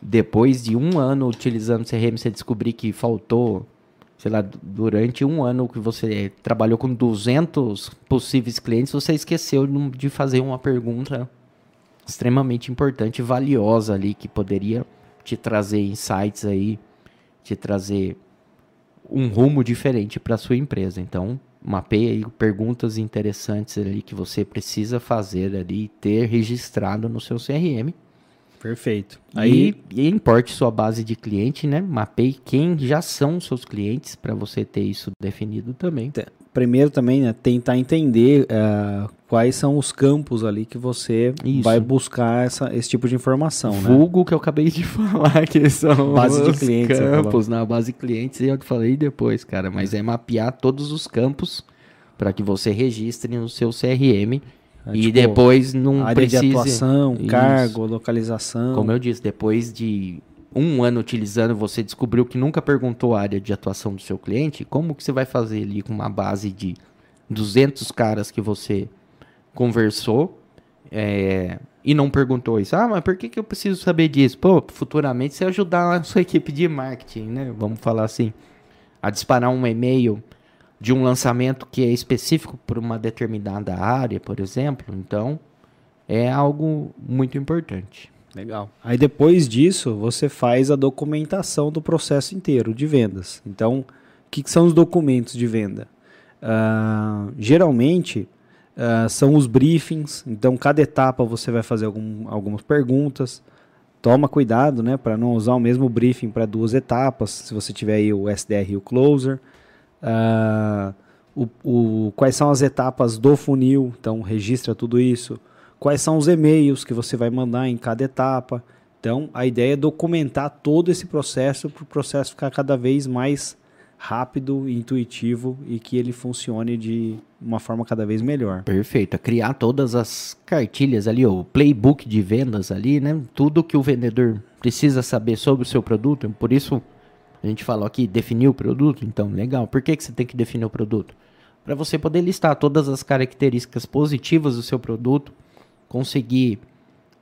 depois de um ano utilizando o CRM, você descobrir que faltou sei lá, durante um ano que você trabalhou com 200 possíveis clientes, você esqueceu de fazer uma pergunta extremamente importante valiosa ali, que poderia te trazer insights aí, te trazer um rumo diferente para sua empresa. Então, mapeie aí perguntas interessantes ali que você precisa fazer ali, ter registrado no seu CRM Perfeito. Aí e, e importe sua base de cliente, né? Mapeie quem já são seus clientes para você ter isso definido também. Primeiro também, né, tentar entender uh, quais são os campos ali que você isso. vai buscar essa, esse tipo de informação, né? Vulgo que eu acabei de <laughs> falar, que são base de clientes, campos, na base de clientes, e eu falei depois, cara, mas é mapear todos os campos para que você registre no seu CRM é, e tipo, depois não área precise... de atuação, Isso. cargo, localização. Como eu disse, depois de um ano utilizando, você descobriu que nunca perguntou a área de atuação do seu cliente, como que você vai fazer ali com uma base de 200 caras que você conversou é, e não perguntou isso? Ah, mas por que, que eu preciso saber disso? Pô, futuramente você ajudar a sua equipe de marketing, né? Vamos falar assim, a disparar um e-mail de um lançamento que é específico para uma determinada área, por exemplo. Então, é algo muito importante. Legal. Aí depois disso, você faz a documentação do processo inteiro de vendas. Então, o que, que são os documentos de venda? Uh, geralmente uh, são os briefings. Então, cada etapa você vai fazer algum, algumas perguntas. Toma cuidado, né, para não usar o mesmo briefing para duas etapas. Se você tiver aí o SDR e o closer. Uh, o, o, quais são as etapas do funil, então registra tudo isso. Quais são os e-mails que você vai mandar em cada etapa. Então, a ideia é documentar todo esse processo para o processo ficar cada vez mais rápido, intuitivo e que ele funcione de uma forma cada vez melhor. Perfeito. É criar todas as cartilhas ali, o playbook de vendas ali, né? Tudo que o vendedor precisa saber sobre o seu produto. Por isso, a gente falou aqui, definir o produto, então legal. Por que, que você tem que definir o produto? Para você poder listar todas as características positivas do seu produto, conseguir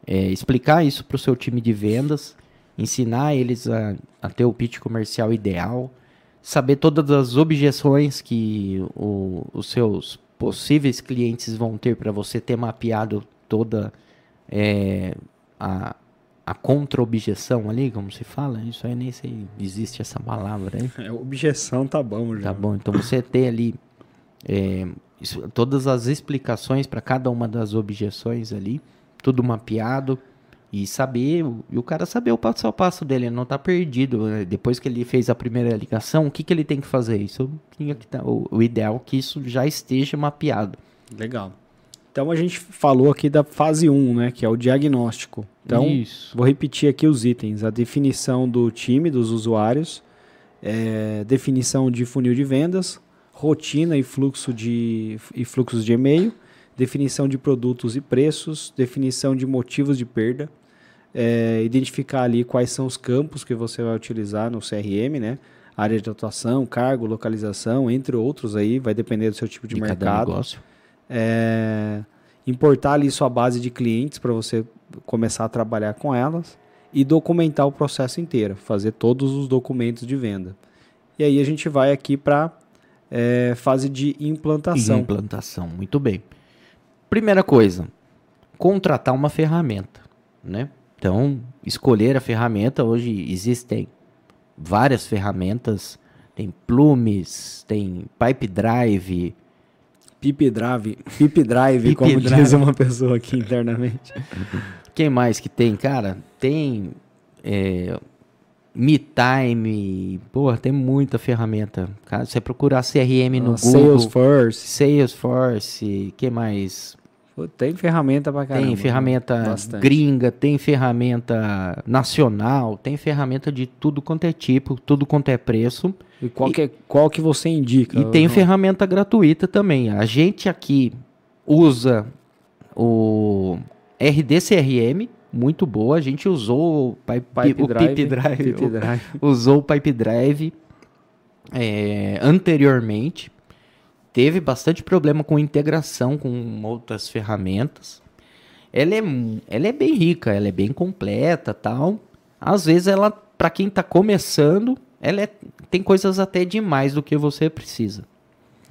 é, explicar isso para o seu time de vendas, ensinar eles a, a, ter o pitch comercial ideal, saber todas as objeções que o, os seus possíveis clientes vão ter para você ter mapeado toda é, a, a contra-objeção ali, como se fala, isso aí nem sei, existe essa palavra aí. É, objeção tá bom já. Tá bom, então você ter ali é, isso, todas as explicações para cada uma das objeções ali, tudo mapeado e saber, e o cara saber o passo a passo dele, não tá perdido. Né? Depois que ele fez a primeira ligação, o que, que ele tem que fazer? Isso tinha que tá, o, o ideal é que isso já esteja mapeado. Legal. Então a gente falou aqui da fase 1, né, que é o diagnóstico. Então, Isso. vou repetir aqui os itens: a definição do time, dos usuários, é, definição de funil de vendas, rotina e fluxo de e fluxos de e-mail, definição de produtos e preços, definição de motivos de perda, é, identificar ali quais são os campos que você vai utilizar no CRM, né? Área de atuação, cargo, localização, entre outros aí, vai depender do seu tipo de, de mercado. Cada negócio é, importar ali sua base de clientes para você começar a trabalhar com elas e documentar o processo inteiro, fazer todos os documentos de venda. E aí a gente vai aqui para é, fase de implantação. Implantação, muito bem. Primeira coisa, contratar uma ferramenta, né? Então, escolher a ferramenta, hoje existem várias ferramentas, tem Plumes, tem Pipe Drive, Pip Drive, Pip Drive, como Drive. diz uma pessoa aqui internamente. Quem mais que tem? Cara, tem é, MeTime, porra, tem muita ferramenta. Cara, você procurar CRM no Google. Salesforce. Salesforce, que mais? Tem ferramenta pra caramba. Tem ferramenta Bastante. gringa, tem ferramenta nacional, tem ferramenta de tudo quanto é tipo, tudo quanto é preço. E qual, e, que, é, qual que você indica? E tem não? ferramenta gratuita também. A gente aqui usa o RDCRM, muito boa. A gente usou o Pipe, Pipe o Drive, Pipe Drive, Pipe <laughs> Drive. usou o Pipe Drive é, anteriormente teve bastante problema com integração com outras ferramentas. Ela é, ela é bem rica, ela é bem completa tal. Às vezes ela, para quem está começando, ela é, tem coisas até demais do que você precisa.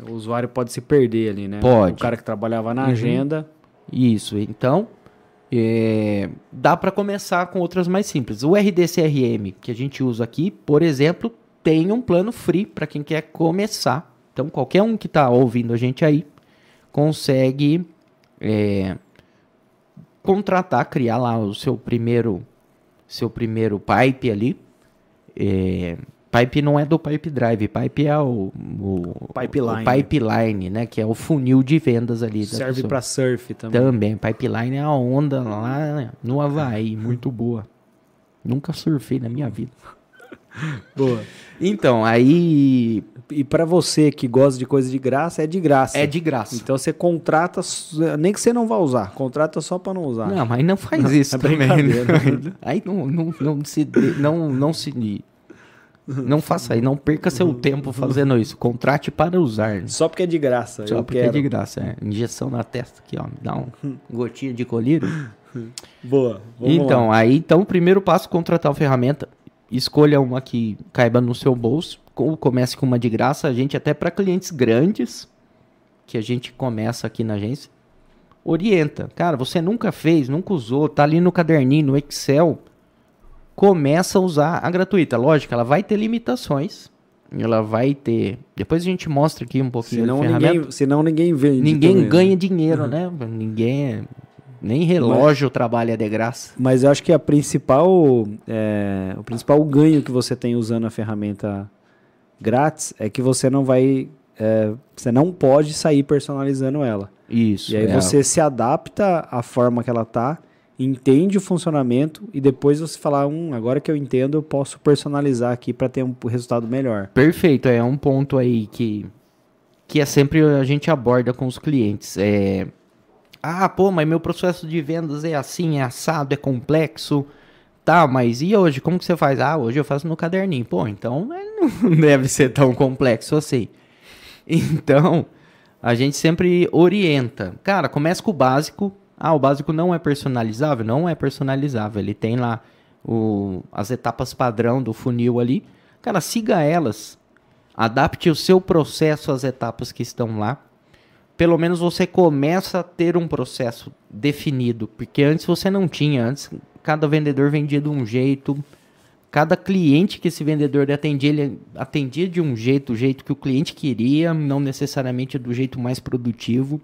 O usuário pode se perder ali, né? Pode. O cara que trabalhava na Uhum. agenda. Isso, então é, dá para começar com outras mais simples. O RDCRM que a gente usa aqui, por exemplo, tem um plano free para quem quer começar. Então qualquer um que está ouvindo a gente aí consegue é, contratar, criar lá o seu primeiro seu primeiro pipe ali. É, pipe não é do Pipe Drive, pipe é o, o Pipeline. o pipeline, né? Que é o funil de vendas ali. Serve para surf também. Também, pipeline é a onda lá no Havaí, <laughs> muito boa. Nunca surfei na minha vida. Boa. Então, aí E para você que gosta de coisa de graça, é de graça. é de graça. Então você contrata, nem que você não vá usar, contrata só para não usar. Não, mas não faz isso é também. brincadeira. né? <laughs> Aí não, não, não se não não se não faça aí, não perca seu tempo fazendo isso. Contrate para usar. né? Só porque é de graça. Só porque quero. é de graça, é. Injeção na testa aqui, ó, me dá um gotinha de colírio. Boa. Então, lá. aí, então, o primeiro passo, contratar a ferramenta. Escolha uma que caiba no seu bolso. Ou comece com uma de graça. A gente, até para clientes grandes, que a gente começa aqui na agência, orienta. Cara, você nunca fez, nunca usou, tá ali no caderninho, no Excel. Começa a usar a gratuita. Lógico, ela vai ter limitações. Ela vai ter. Depois a gente mostra aqui um pouquinho senão, da ferramenta. ninguém, senão ninguém vende. Ninguém né? ganha dinheiro, né? Ninguém. é- Nem relógio trabalha de graça. Mas eu acho que a principal, é, o principal ganho que você tem usando a ferramenta grátis é que você não vai, é, você não pode sair personalizando ela. Isso. E aí é. você se adapta à forma que ela tá, entende o funcionamento e depois você fala, hum, agora que eu entendo, eu posso personalizar aqui para ter um resultado melhor. Perfeito, é um ponto aí que, que é sempre a gente aborda com os clientes. É, ah, pô, mas meu processo de vendas é assim, é assado, é complexo. Tá, mas e hoje? Como que você faz? Ah, hoje eu faço no caderninho. Pô, então né, não <laughs> deve ser tão complexo assim. Então, a gente sempre orienta. Cara, começa com o básico. Ah, o básico não é personalizável? Não é personalizável. Ele tem lá o, as etapas padrão do funil ali. Cara, siga elas. Adapte o seu processo às etapas que estão lá. Pelo menos você começa a ter um processo definido. Porque antes você não tinha. Antes cada vendedor vendia de um jeito. Cada cliente que esse vendedor atendia, ele atendia de um jeito, o jeito que o cliente queria, não necessariamente do jeito mais produtivo.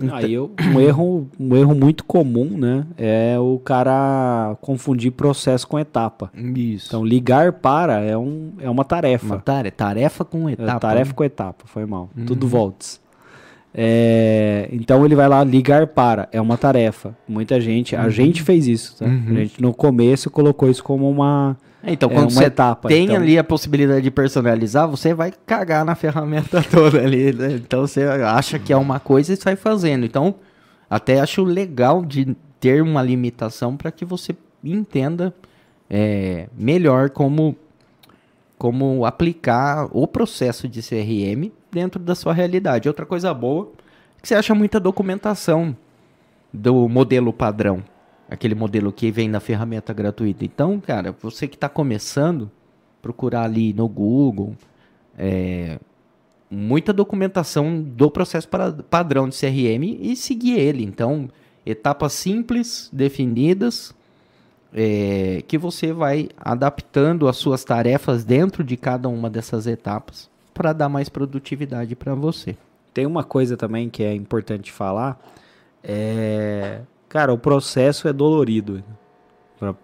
Então- Aí eu- um erro, um erro muito comum, né, é o cara confundir processo com etapa. Isso. Então ligar para é, um, é uma tarefa. uma tarefa, tarefa com É etapa. tarefa com etapa, foi mal. Tudo volts. É, então ele vai lá ligar para, é uma tarefa. Muita gente, a gente fez isso, tá? Uhum. A gente no começo colocou isso como uma, É, Então, é quando uma você etapa. tem então, ali a possibilidade de personalizar, você vai cagar na ferramenta <laughs> toda ali. né? Então você acha que é uma coisa e sai fazendo. Então, até acho legal de ter uma limitação para que você entenda é, melhor como, como aplicar o processo de CRM dentro da sua realidade. Outra coisa boa é que você acha muita documentação do modelo padrão. Aquele modelo que vem na ferramenta gratuita. Então, cara, você que está começando, procurar ali no Google, é, muita documentação do processo para- padrão de CRM e seguir ele. Então, etapas simples, definidas, é, que você vai adaptando as suas tarefas dentro de cada uma dessas etapas para dar mais produtividade para você. Tem uma coisa também que é importante falar. É, cara, o processo é dolorido.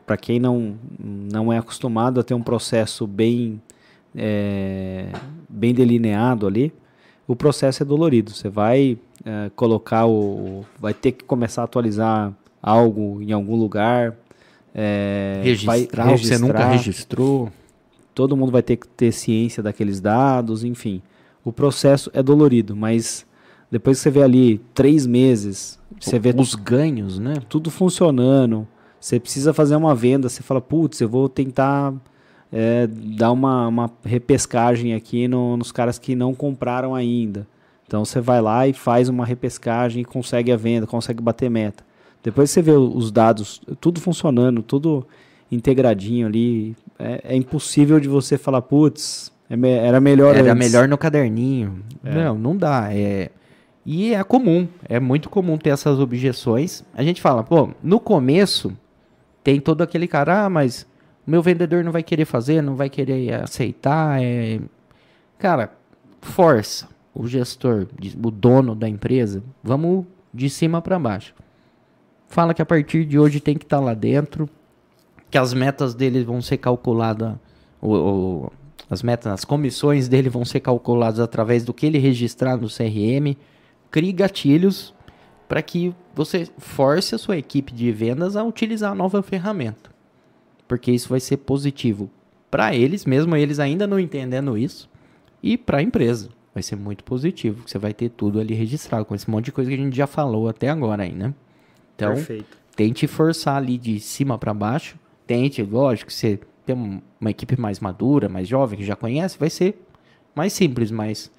Para quem não, não é acostumado a ter um processo bem, é, bem delineado ali, o processo é dolorido. Você vai é, colocar o. Vai ter que começar a atualizar algo em algum lugar. é, vai Registrar, o que você nunca registrar registrou. Todo mundo vai ter que ter ciência daqueles dados, enfim. O processo é dolorido, mas depois que você vê ali três meses, você vê os ganhos, né? tudo funcionando, você precisa fazer uma venda, você fala, putz, eu vou tentar é, dar uma, uma repescagem aqui no- nos caras que não compraram ainda. Então você vai lá e faz uma repescagem e consegue a venda, consegue bater meta. Depois você vê os dados, tudo funcionando, tudo integradinho ali. É, é impossível de você falar, putz, é me- era melhor Era antes. melhor no caderninho. Não, não dá. É... E é comum, é muito comum ter essas objeções. A gente fala, pô, no começo tem todo aquele cara, ah, mas o meu vendedor não vai querer fazer, não vai querer aceitar. É... Cara, força o gestor, o dono da empresa, vamos de cima para baixo. Fala que a partir de hoje tem que estar lá dentro, que as metas dele vão ser calculadas, o, as metas, as comissões dele vão ser calculadas através do que ele registrar no CRM. Crie gatilhos para que você force a sua equipe de vendas a utilizar a nova ferramenta. Porque isso vai ser positivo para eles, mesmo eles ainda não entendendo isso, e para a empresa. Vai ser muito positivo, você vai ter tudo ali registrado, com esse monte de coisa que a gente já falou até agora aí, né? Então, Perfeito. tente forçar ali de cima para baixo. Tente, lógico, você tem um- uma equipe mais madura, mais jovem, que já conhece, vai ser mais simples, mas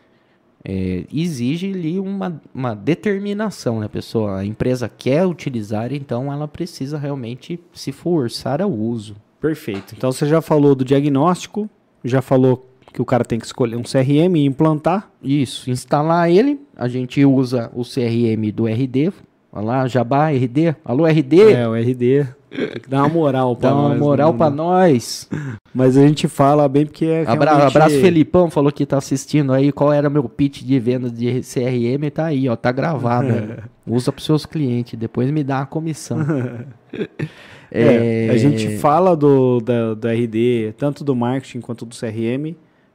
é, exige ali uma, uma determinação, né, pessoa? A empresa quer utilizar, então ela precisa realmente se forçar ao uso. Perfeito. Então você já falou do diagnóstico, já falou que o cara tem que escolher um CRM e implantar. Isso, instalar ele, a gente usa o CRM do RD, olha lá, Jabá, RD, alô RD, É, o RD. Tem que dar uma moral pra dá uma nós, moral né? pra nós. Mas a gente fala bem porque é Abra realmente- Abraço Felipão, falou que tá assistindo aí. Qual era meu pitch de venda de CRM? Tá aí, ó, tá gravado. <laughs> Usa pros seus clientes, depois me dá a comissão. <laughs> É, a gente fala do, da, do RD, tanto do marketing quanto do CRM,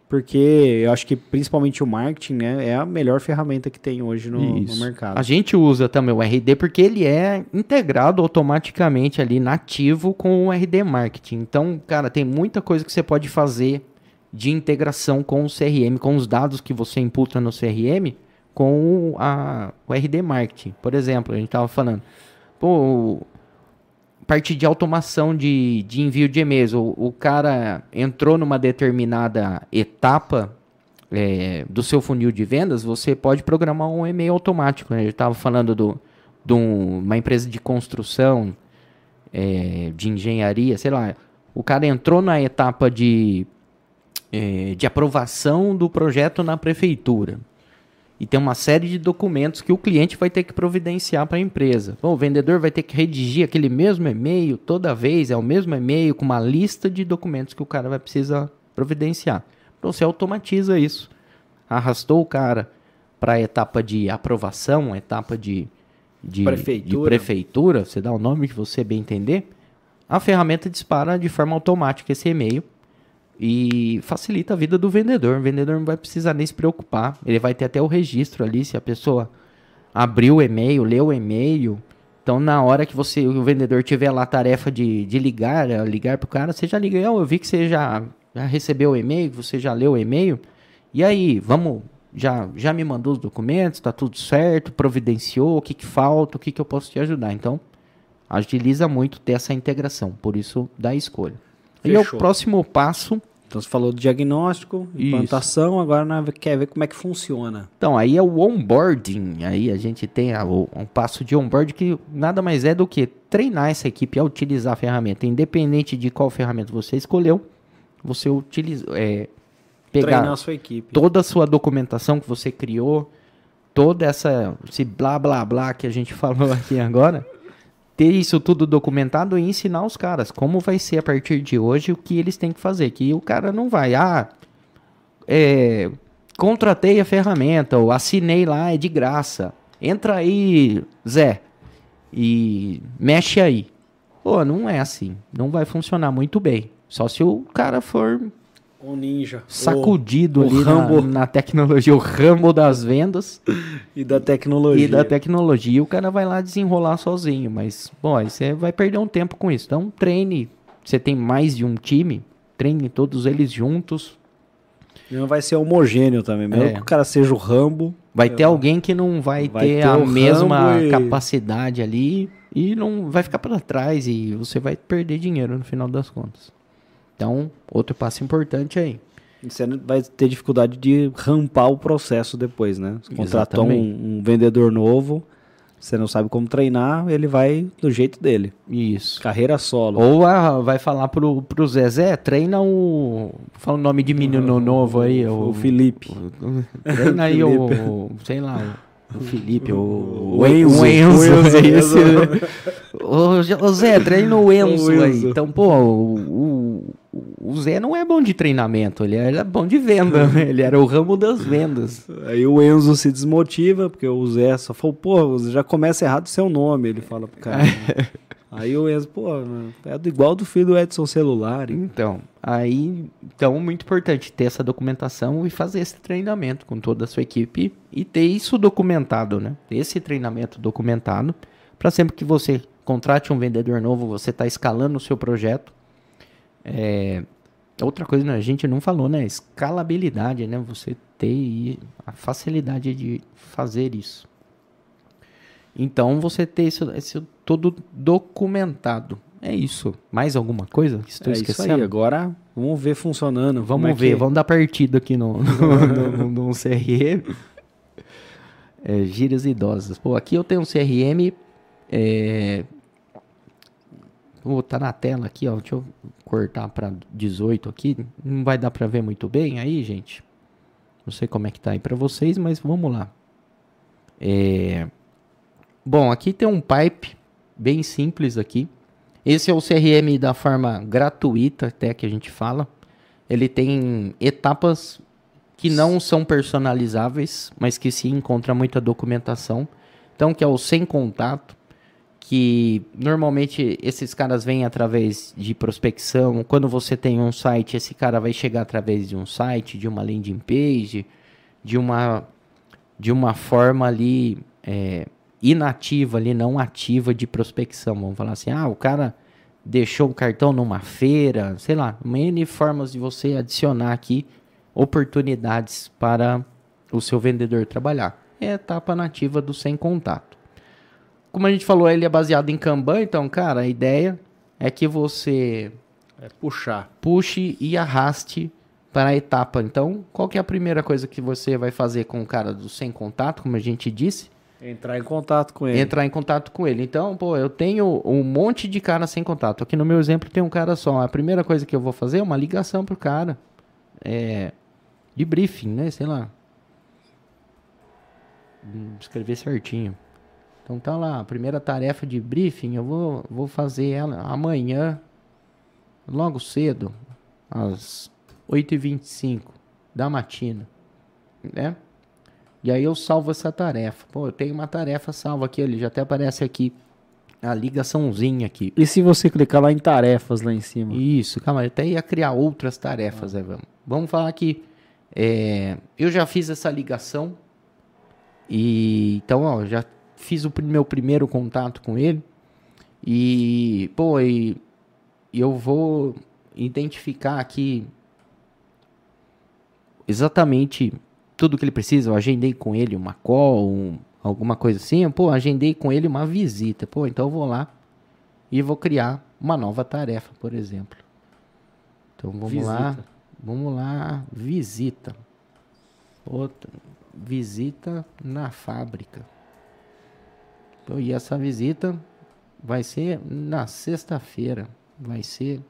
porque eu acho que principalmente o marketing né, é a melhor ferramenta que tem hoje no, no mercado. A gente usa também o RD porque ele é integrado automaticamente ali nativo com o RD Marketing. Então, cara, tem muita coisa que você pode fazer de integração com o CRM, com os dados que você imputa no CRM, com o, a, o RD Marketing. Por exemplo, a gente tava falando, pô, parte de automação de, de envio de e-mails. O, o cara entrou numa determinada etapa é, do seu funil de vendas, você pode programar um e-mail automático. Né? Eu estava falando do, de um- uma empresa de construção, é, de engenharia, sei lá. O cara entrou na etapa de, é, de aprovação do projeto na prefeitura. E tem uma série de documentos que o cliente vai ter que providenciar para a empresa. Bom, o vendedor vai ter que redigir aquele mesmo e-mail toda vez, é o mesmo e-mail com uma lista de documentos que o cara vai precisar providenciar. Então você automatiza isso. Arrastou o cara para a etapa de aprovação, a etapa de, de, Prefeitura. de prefeitura, você dá o nome que você bem entender, a ferramenta dispara de forma automática esse e-mail e facilita a vida do vendedor. O vendedor não vai precisar nem se preocupar. Ele vai ter até o registro ali se a pessoa abriu o e-mail, leu o e-mail. Então, na hora que você, o vendedor tiver lá a tarefa de, de ligar, eh, ligar pro cara, você já liga, "Ó, eu vi que você já, já recebeu o e-mail, você já leu o e-mail. E aí, vamos, já, já me mandou os documentos, tá tudo certo, providenciou, o que, que falta, o que, que eu posso te ajudar. Então, agiliza muito ter essa integração, por isso dá a escolha. E é o Fechou. próximo passo Então você falou do diagnóstico, Isso. implantação, agora nós quer ver como é que funciona. Então, aí é o onboarding. Aí a gente tem a- o- um passo de onboarding que nada mais é do que treinar essa equipe a utilizar a ferramenta. Independente de qual ferramenta você escolheu, você utiliza, é, pegar Treinar a sua equipe. toda a sua documentação que você criou, toda essa esse blá blá blá que a gente <laughs> falou aqui agora, ter isso tudo documentado e ensinar os caras como vai ser a partir de hoje o que eles têm que fazer, que o cara não vai, ah, é, contratei a ferramenta, ou assinei lá, é de graça. Entra aí, Zé, e mexe aí. Pô, não é assim. Não vai funcionar muito bem. Só se o cara for O ninja. sacudido o ali Rambo. na, na tecnologia, o ramo das vendas O- E da tecnologia. e da tecnologia. O cara vai lá desenrolar sozinho, mas, bom, aí você vai perder um tempo com isso. Então, treine. Você tem mais de um time, treine todos eles juntos. Não vai ser homogêneo também. Mesmo É. que o cara seja o Rambo. Vai ter alguém que não vai, Vai ter, ter a o mesma e- capacidade ali e não vai ficar para trás e você vai perder dinheiro no final das contas. Então, outro passo importante aí. Você vai ter dificuldade de rampar o processo depois, né? Você contratou um, um vendedor novo, Você não sabe como treinar, ele vai do jeito dele. Isso. Carreira solo. Ou ah, vai falar pro, pro Zezé, treina o. Fala o nome de menino novo aí. O, Felipe. <laughs> treina aí o. Sei lá. O Felipe, o, O Enzo. o Enzo, O Enzo, é o esse. Ô, ô, Zé, treina o Enzo, <laughs> O aí. Então, pô, o, o, o Zé não é bom de treinamento, ele era bom de venda, né? ele era o ramo das vendas. Aí o Enzo se desmotiva, porque o Zé só falou, pô, já começa errado o seu nome, ele fala pro cara. né? <laughs> Aí o Enzo, pô, é igual do filho do Edson Celular. Então, aí, então, muito importante ter essa documentação e fazer esse treinamento com toda a sua equipe e ter isso documentado, né? Esse treinamento documentado para sempre que você contrate um vendedor novo, você está escalando o seu projeto. É, outra coisa, né, a gente não falou, né? Escalabilidade, né? Você ter a facilidade de fazer isso. Então, você ter isso, isso todo documentado. É isso. Mais alguma coisa estou é isso esquecendo? aí, agora vamos ver funcionando. Vamos é ver, que- vamos dar partida aqui <laughs> no, no, no, no CRM. É, gírias idosas. Pô, aqui eu tenho um CRM. É... Vou botar na tela aqui, ó. Deixa eu cortar para 18 aqui. Não vai dar para ver muito bem aí, gente. Não sei como é que tá aí para vocês, mas vamos lá. É... Bom, aqui tem um pipe bem simples aqui. Esse é o CRM da forma gratuita, até que a gente fala. Ele tem etapas que não são personalizáveis, mas que se encontra muita documentação. Então, que é o sem contato, que normalmente esses caras vêm através de prospecção. Quando você tem um site, esse cara vai chegar através de um site, de uma landing page, de uma de uma forma ali é, inativa ali, não ativa de prospecção. Vamos falar assim, ah, o cara deixou o cartão numa feira, sei lá, N formas de você adicionar aqui oportunidades para o seu vendedor trabalhar. É a etapa nativa do sem contato. Como a gente falou, ele é baseado em Kanban, então, cara, a ideia é que você É puxar. puxe e arraste para a etapa. Então, qual que é a primeira coisa que você vai fazer com o cara do sem contato, como a gente disse? Entrar em contato com ele. Entrar em contato com ele. Então, pô, eu tenho um monte de cara sem contato. Aqui no meu exemplo tem um cara só. A primeira coisa que eu vou fazer é uma ligação pro cara. É, de briefing, né? Sei lá. Hum, Escrever certinho. Então tá lá, a primeira tarefa de briefing, eu vou, vou fazer ela amanhã, logo cedo, às 8h25 da matina, né? E aí eu salvo essa tarefa. Pô, eu tenho uma tarefa salva aqui, ele já até aparece aqui a ligaçãozinha aqui. E se você clicar lá em tarefas lá em cima? Isso, calma, eu até ia criar outras tarefas, né, vamos. Vamos falar que é, eu já fiz essa ligação e então, ó, já fiz o meu primeiro contato com ele e, pô, e eu vou identificar aqui exatamente tudo que ele precisa. Eu agendei com ele uma call, um- alguma coisa assim. Pô, agendei com ele uma visita. Pô, então eu vou lá e vou criar uma nova tarefa, por exemplo. Então vamos Visita. lá, vamos lá, visita. Outra visita na fábrica. Então, e essa visita vai ser na sexta-feira. Vai ser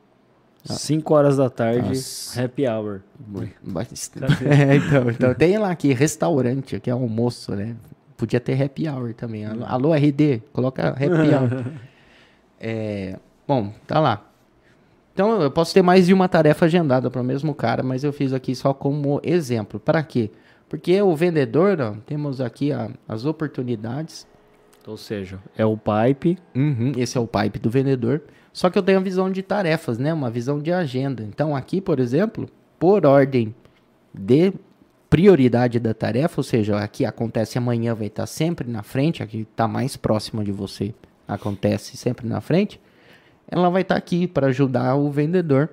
5 horas da tarde, Nossa. happy hour. Vai- <laughs> É, então, então tem lá aqui restaurante, que é almoço, né? Podia ter happy hour também. Alô, alô, RD, coloca happy hour. <laughs> É, bom, tá lá. Então eu posso ter mais de uma tarefa agendada para o mesmo cara, mas eu fiz aqui só como exemplo. Para quê? Porque o vendedor, ó, temos aqui a- as oportunidades. Ou seja, é o pipe. Uhum, esse é o pipe do vendedor. Só que eu tenho a visão de tarefas, né? Uma visão de agenda. Então aqui, por exemplo, por ordem de prioridade da tarefa, ou seja, aqui acontece amanhã vai estar sempre na frente, aqui está mais próximo de você, acontece sempre na frente. Ela vai estar aqui para ajudar o vendedor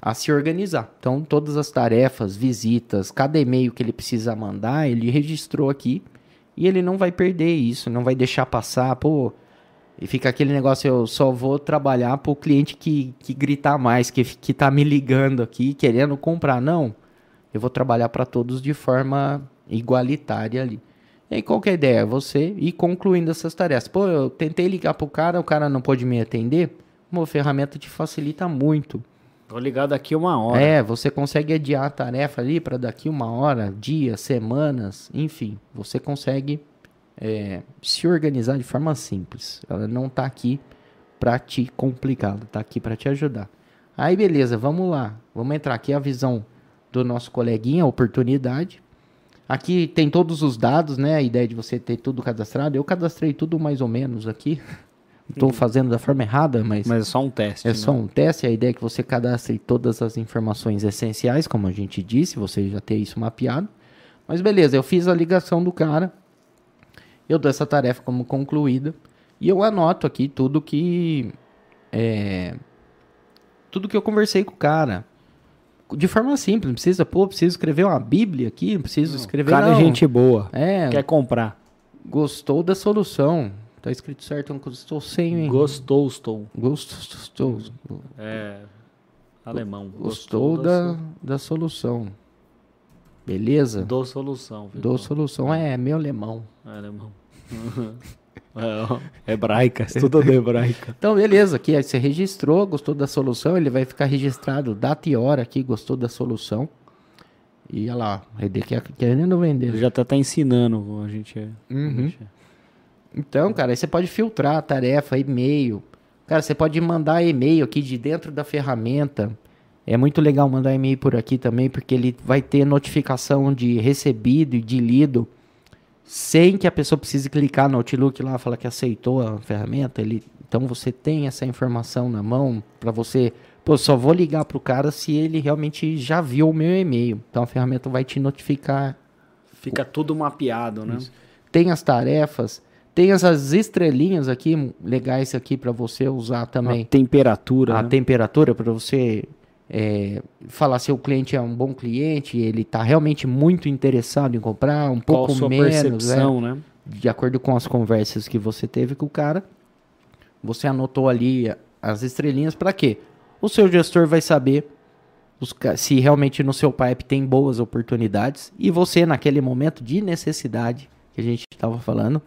a se organizar. Então, todas as tarefas, visitas, cada e-mail que ele precisa mandar, ele registrou aqui e ele não vai perder isso, não vai deixar passar, pô. E fica aquele negócio, eu só vou trabalhar para o cliente que, que gritar mais, que, que tá me ligando aqui, querendo comprar. Não, eu vou trabalhar para todos de forma igualitária ali. E aí, qual que é a ideia? Você ir concluindo essas tarefas. Pô, eu tentei ligar pro cara, o cara não pôde me atender. Uma ferramenta te facilita muito. Tô ligado daqui uma hora. É, você consegue adiar a tarefa ali para daqui uma hora, dias, semanas, enfim. Você consegue é, se organizar de forma simples. Ela não tá aqui para te complicar, ela tá aqui para te ajudar. Aí, beleza, vamos lá. Vamos entrar aqui a visão do nosso coleguinha, oportunidade. Aqui tem todos os dados, né? A ideia de você ter tudo cadastrado. Eu cadastrei tudo mais ou menos aqui. <laughs> Estou fazendo da forma errada, mas, Mas é só um teste. é né? só um teste. A ideia é que você cadastre todas as informações essenciais, como a gente disse, você já ter isso mapeado. Mas beleza, eu fiz a ligação do cara. Eu dou essa tarefa como concluída. E eu anoto aqui tudo que. É, tudo que eu conversei com o cara. De forma simples, não precisa, pô, preciso escrever uma bíblia aqui, não preciso O escrever. cara não. é gente boa. É, Quer comprar. gostou da solução. Tá escrito certo, eu não estou sem. Gostou, estou. Gostou. É. Alemão. Gostou da, da solução. Beleza? Do solução. viu? Do solução. É, meu alemão. É, alemão. <laughs> é, hebraica, estuda <laughs> hebraica. Então, beleza. Aqui você registrou, gostou da solução. Ele vai ficar registrado data e hora aqui, gostou da solução. E olha lá, ele quer querendo vender. Ele já tá, tá ensinando a gente. é- Uhum. gente é. Então, cara, aí você pode filtrar a tarefa, e-mail. Cara, você pode mandar e-mail aqui de dentro da ferramenta. É muito legal mandar e-mail por aqui também, porque ele vai ter notificação de recebido e de lido sem que a pessoa precise clicar no Outlook lá, falar que aceitou a ferramenta. Ele, então você tem essa informação na mão para você. Pô, só vou ligar pro cara se ele realmente já viu o meu e-mail. Então a ferramenta vai te notificar Fica tudo mapeado, né? tem as tarefas, tem essas estrelinhas aqui legais aqui para você usar A também. temperatura. A né? temperatura para você é, falar se o cliente é um bom cliente, ele está realmente muito interessado em comprar, um Qual pouco menos, percepção, né? é, de acordo com as conversas que você teve com o cara. Você anotou ali as estrelinhas para quê? O seu gestor vai saber se realmente no seu pipe tem boas oportunidades e você naquele momento de necessidade que a gente estava falando,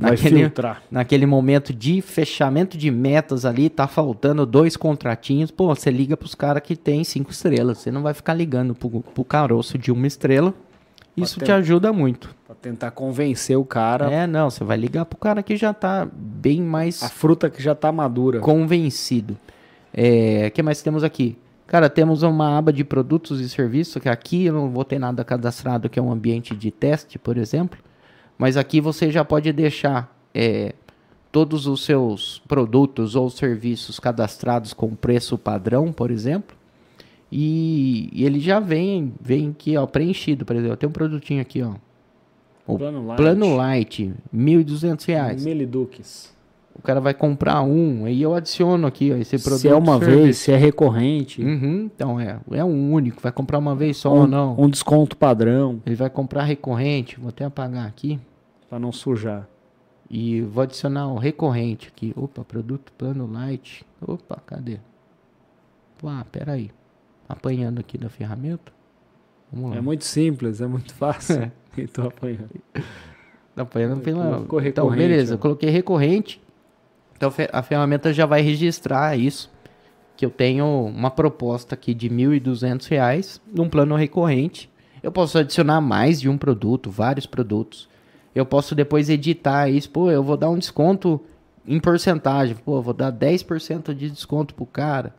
naquele, filtrar. naquele momento de fechamento de metas ali, tá faltando dois contratinhos, pô, você liga pros caras que tem cinco estrelas, você não vai ficar ligando pro, pro caroço de uma estrela, isso te ajuda muito. Pra tentar convencer o cara. É, não, você vai ligar pro cara que já tá bem mais A fruta que já tá madura. convencido. É, o que mais temos aqui? Cara, temos uma aba de produtos e serviços, que aqui eu não vou ter nada cadastrado, que é um ambiente de teste, por exemplo. Mas aqui você já pode deixar é, todos os seus produtos ou serviços cadastrados com preço padrão, por exemplo. E, e ele já vem, vem aqui, ó, preenchido, por exemplo. Tem um produtinho aqui, ó. O Plano light. Plano Light, 1.200 reais. Meliduques. O cara vai comprar um, aí eu adiciono aqui ó, esse produto. Se é uma serviço. vez, se é recorrente. Uhum, então é, é um único, vai comprar uma vez só ou não. Um desconto padrão. Ele vai comprar recorrente, vou até apagar aqui Pra não sujar. e vou adicionar o recorrente aqui. Opa, produto plano light. Opa, cadê? Ah, peraí. Apanhando aqui da ferramenta. Vamos lá. É muito simples, é muito fácil. É. <laughs> <laughs> Então apanhando. Tá apanhando pela... Colocou Então, beleza, ó. eu coloquei recorrente. Então, a ferramenta já vai registrar isso. Que eu tenho uma proposta aqui de 1.200 reais num plano recorrente. Eu posso adicionar mais de um produto, vários produtos. Eu posso depois editar isso. Pô, eu vou dar um desconto em porcentagem. Pô, eu vou dar 10% de desconto pro cara.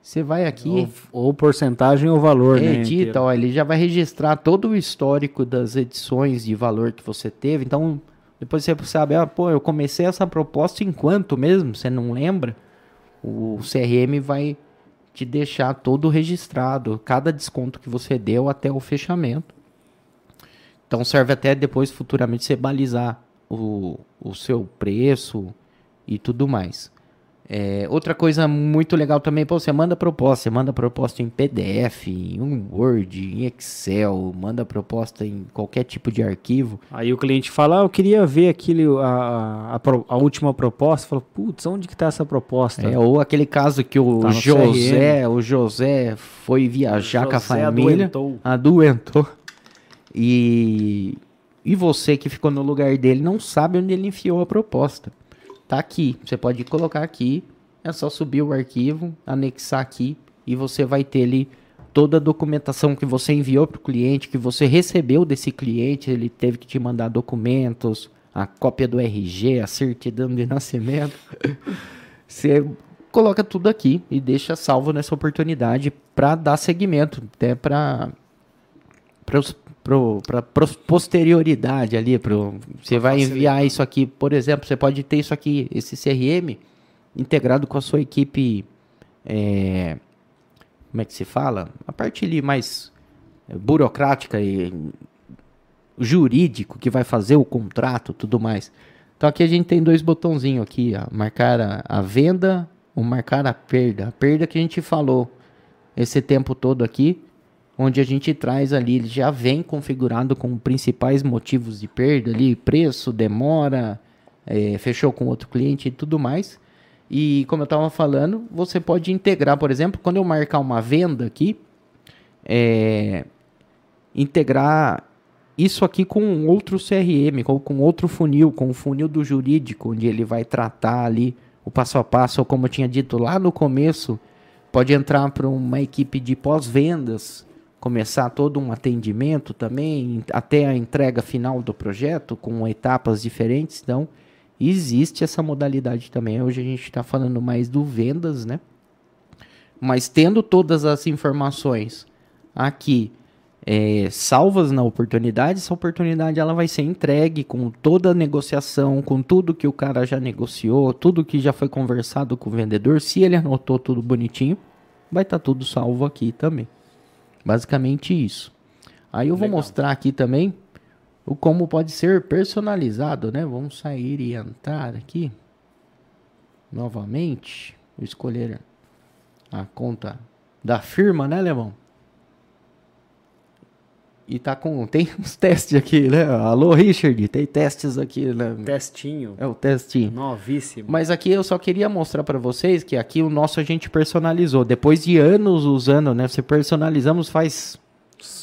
Você vai aqui... Ou, ou porcentagem ou valor, né? Edita, ó, ele já vai registrar todo o histórico das edições de valor que você teve. Então, depois você sabe, ah, pô, eu comecei essa proposta em quanto mesmo? Você não lembra? O CRM vai te deixar todo registrado, cada desconto que você deu até o fechamento. Então serve até depois futuramente você balizar o, o seu preço e tudo mais. É, outra coisa muito legal também, pô, você manda proposta, você manda proposta em PDF, em um Word, em Excel, manda proposta em qualquer tipo de arquivo. Aí o cliente fala, ah, eu queria ver aquele, a, a, a última proposta. Fala, putz, onde que tá essa proposta? É, ou aquele caso que o Tá José, o José foi viajar com a José família, adoentou. adoentou. E, E você que ficou no lugar dele não sabe onde ele enfiou a proposta. Tá aqui. Você pode colocar aqui. É só subir o arquivo, anexar aqui e você vai ter ali toda a documentação que você enviou para o cliente, que você recebeu desse cliente, ele teve que te mandar documentos, a cópia do RG, a certidão de nascimento. <laughs> você coloca tudo aqui e deixa salvo nessa oportunidade para dar seguimento, até para para posterioridade ali, pro, você vai enviar isso aqui, por exemplo, você pode ter isso aqui, esse CRM integrado com a sua equipe, é, como é que se fala? A parte ali mais burocrática e jurídico que vai fazer o contrato, tudo mais. Então aqui a gente tem dois botãozinhos aqui, ó, marcar a, a venda ou marcar a perda. A perda que a gente falou esse tempo todo aqui, onde a gente traz ali, ele já vem configurado com principais motivos de perda ali, preço, demora, é, fechou com outro cliente e tudo mais. E como eu estava falando, você pode integrar, por exemplo, quando eu marcar uma venda aqui, é, integrar isso aqui com outro CRM, com, com outro funil, com o funil do jurídico, onde ele vai tratar ali o passo a passo, ou como eu tinha dito lá no começo, pode entrar para uma equipe de pós-vendas, começar todo um atendimento também, até a entrega final do projeto, com etapas diferentes. Então, existe essa modalidade também. Hoje a gente está falando mais do vendas, né? Mas tendo todas as informações aqui é, salvas na oportunidade, essa oportunidade ela vai ser entregue com toda a negociação, com tudo que o cara já negociou, tudo que já foi conversado com o vendedor. Se ele anotou tudo bonitinho, vai estar tá tudo salvo aqui também. Basicamente isso. Aí eu vou Legal. mostrar aqui também o como pode ser personalizado, né? Vamos sair e entrar aqui. Novamente. Vou escolher a conta da firma, né, Levão? E tá com. Tem <laughs> uns testes aqui, né? Alô, Richard, tem testes aqui, né? Testinho. É o testinho. Novíssimo. Mas aqui eu só queria mostrar para vocês que aqui o nosso a gente personalizou. Depois de anos usando, né? Você personalizamos faz.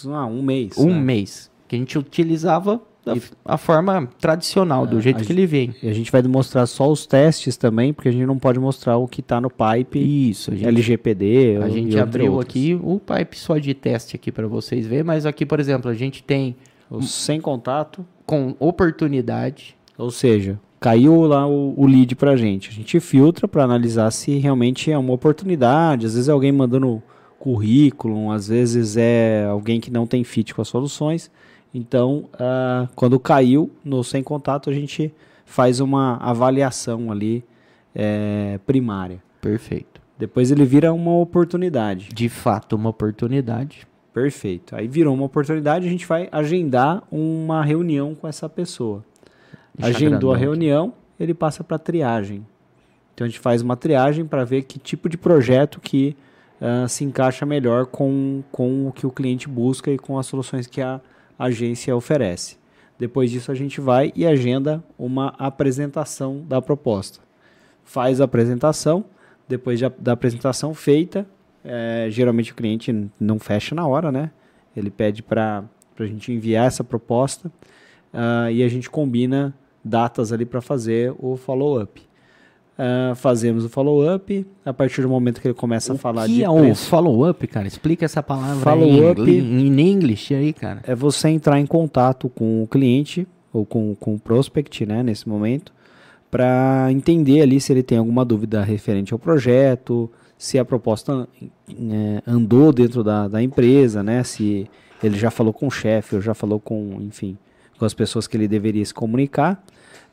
Ah, um mês. Um né? mês. Que a gente utilizava da, a forma tradicional, do é, jeito que ele vem. E a gente vai mostrar só os testes também, porque a gente não pode mostrar o que está no pipe. Isso, a gente, LGPD. A gente abriu outros. aqui o pipe só de teste aqui para vocês verem, mas aqui, por exemplo, a gente tem sem contato com oportunidade. Ou seja, caiu lá o, o lead para a gente. A gente filtra para analisar se realmente é uma oportunidade. Às vezes é alguém mandando currículo, às vezes é alguém que não tem fit com as soluções. Então, uh, quando caiu no sem contato, a gente faz uma avaliação ali é, primária. Perfeito. Depois ele vira uma oportunidade. De fato, uma oportunidade. Perfeito. Aí virou uma oportunidade, a gente vai agendar uma reunião com essa pessoa. Deixa Agendou a reunião, ele passa para triagem. Então a gente faz uma triagem para ver que tipo de projeto que uh, se encaixa melhor com, com o que o cliente busca e com as soluções que a agência oferece. Depois disso, a gente vai e agenda uma apresentação da proposta. Faz a apresentação, depois de, da apresentação feita, é, geralmente o cliente não fecha na hora, né? Ele pede para a gente enviar essa proposta uh, e a gente combina datas ali para fazer o follow-up. Uh, fazemos o follow-up. A partir do momento que ele começa o a falar que de. é o follow-up, cara? Explica essa palavra follow-up em, inglês aí, cara. É você entrar em contato com o cliente ou com, com o prospect, né, nesse momento, para entender ali se ele tem alguma dúvida referente ao projeto, se a proposta é, andou dentro da, da empresa, né, se ele já falou com o chefe ou já falou com, enfim, com as pessoas que ele deveria se comunicar.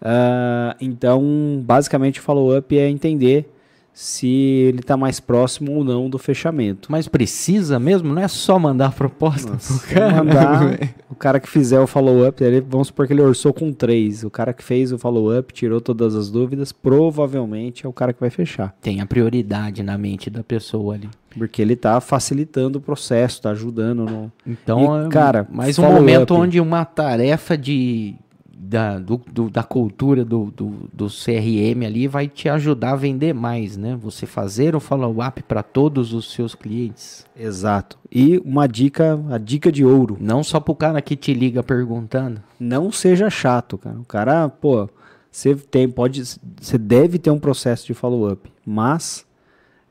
Uh, então, basicamente, o follow-up é entender se ele está mais próximo ou não do fechamento. Mas precisa mesmo? Não é só mandar proposta Nossa, cara. Mandar, <laughs> o cara que fizer o follow-up, vamos supor que ele orçou com três. O cara que fez o follow-up, tirou todas as dúvidas, provavelmente é o cara que vai fechar. Tem a prioridade na mente da pessoa ali. Porque ele está facilitando o processo, está ajudando no. Então, e, cara, mais um momento onde uma tarefa de da, do, do- da cultura do, do, do CRM ali vai te ajudar a vender mais, né? Você fazer o follow-up para todos os seus clientes. Exato. E uma dica, a dica de ouro. Não só pro cara que te liga perguntando. Não seja chato, cara. O cara, pô, você tem, pode, você deve ter um processo de follow-up, mas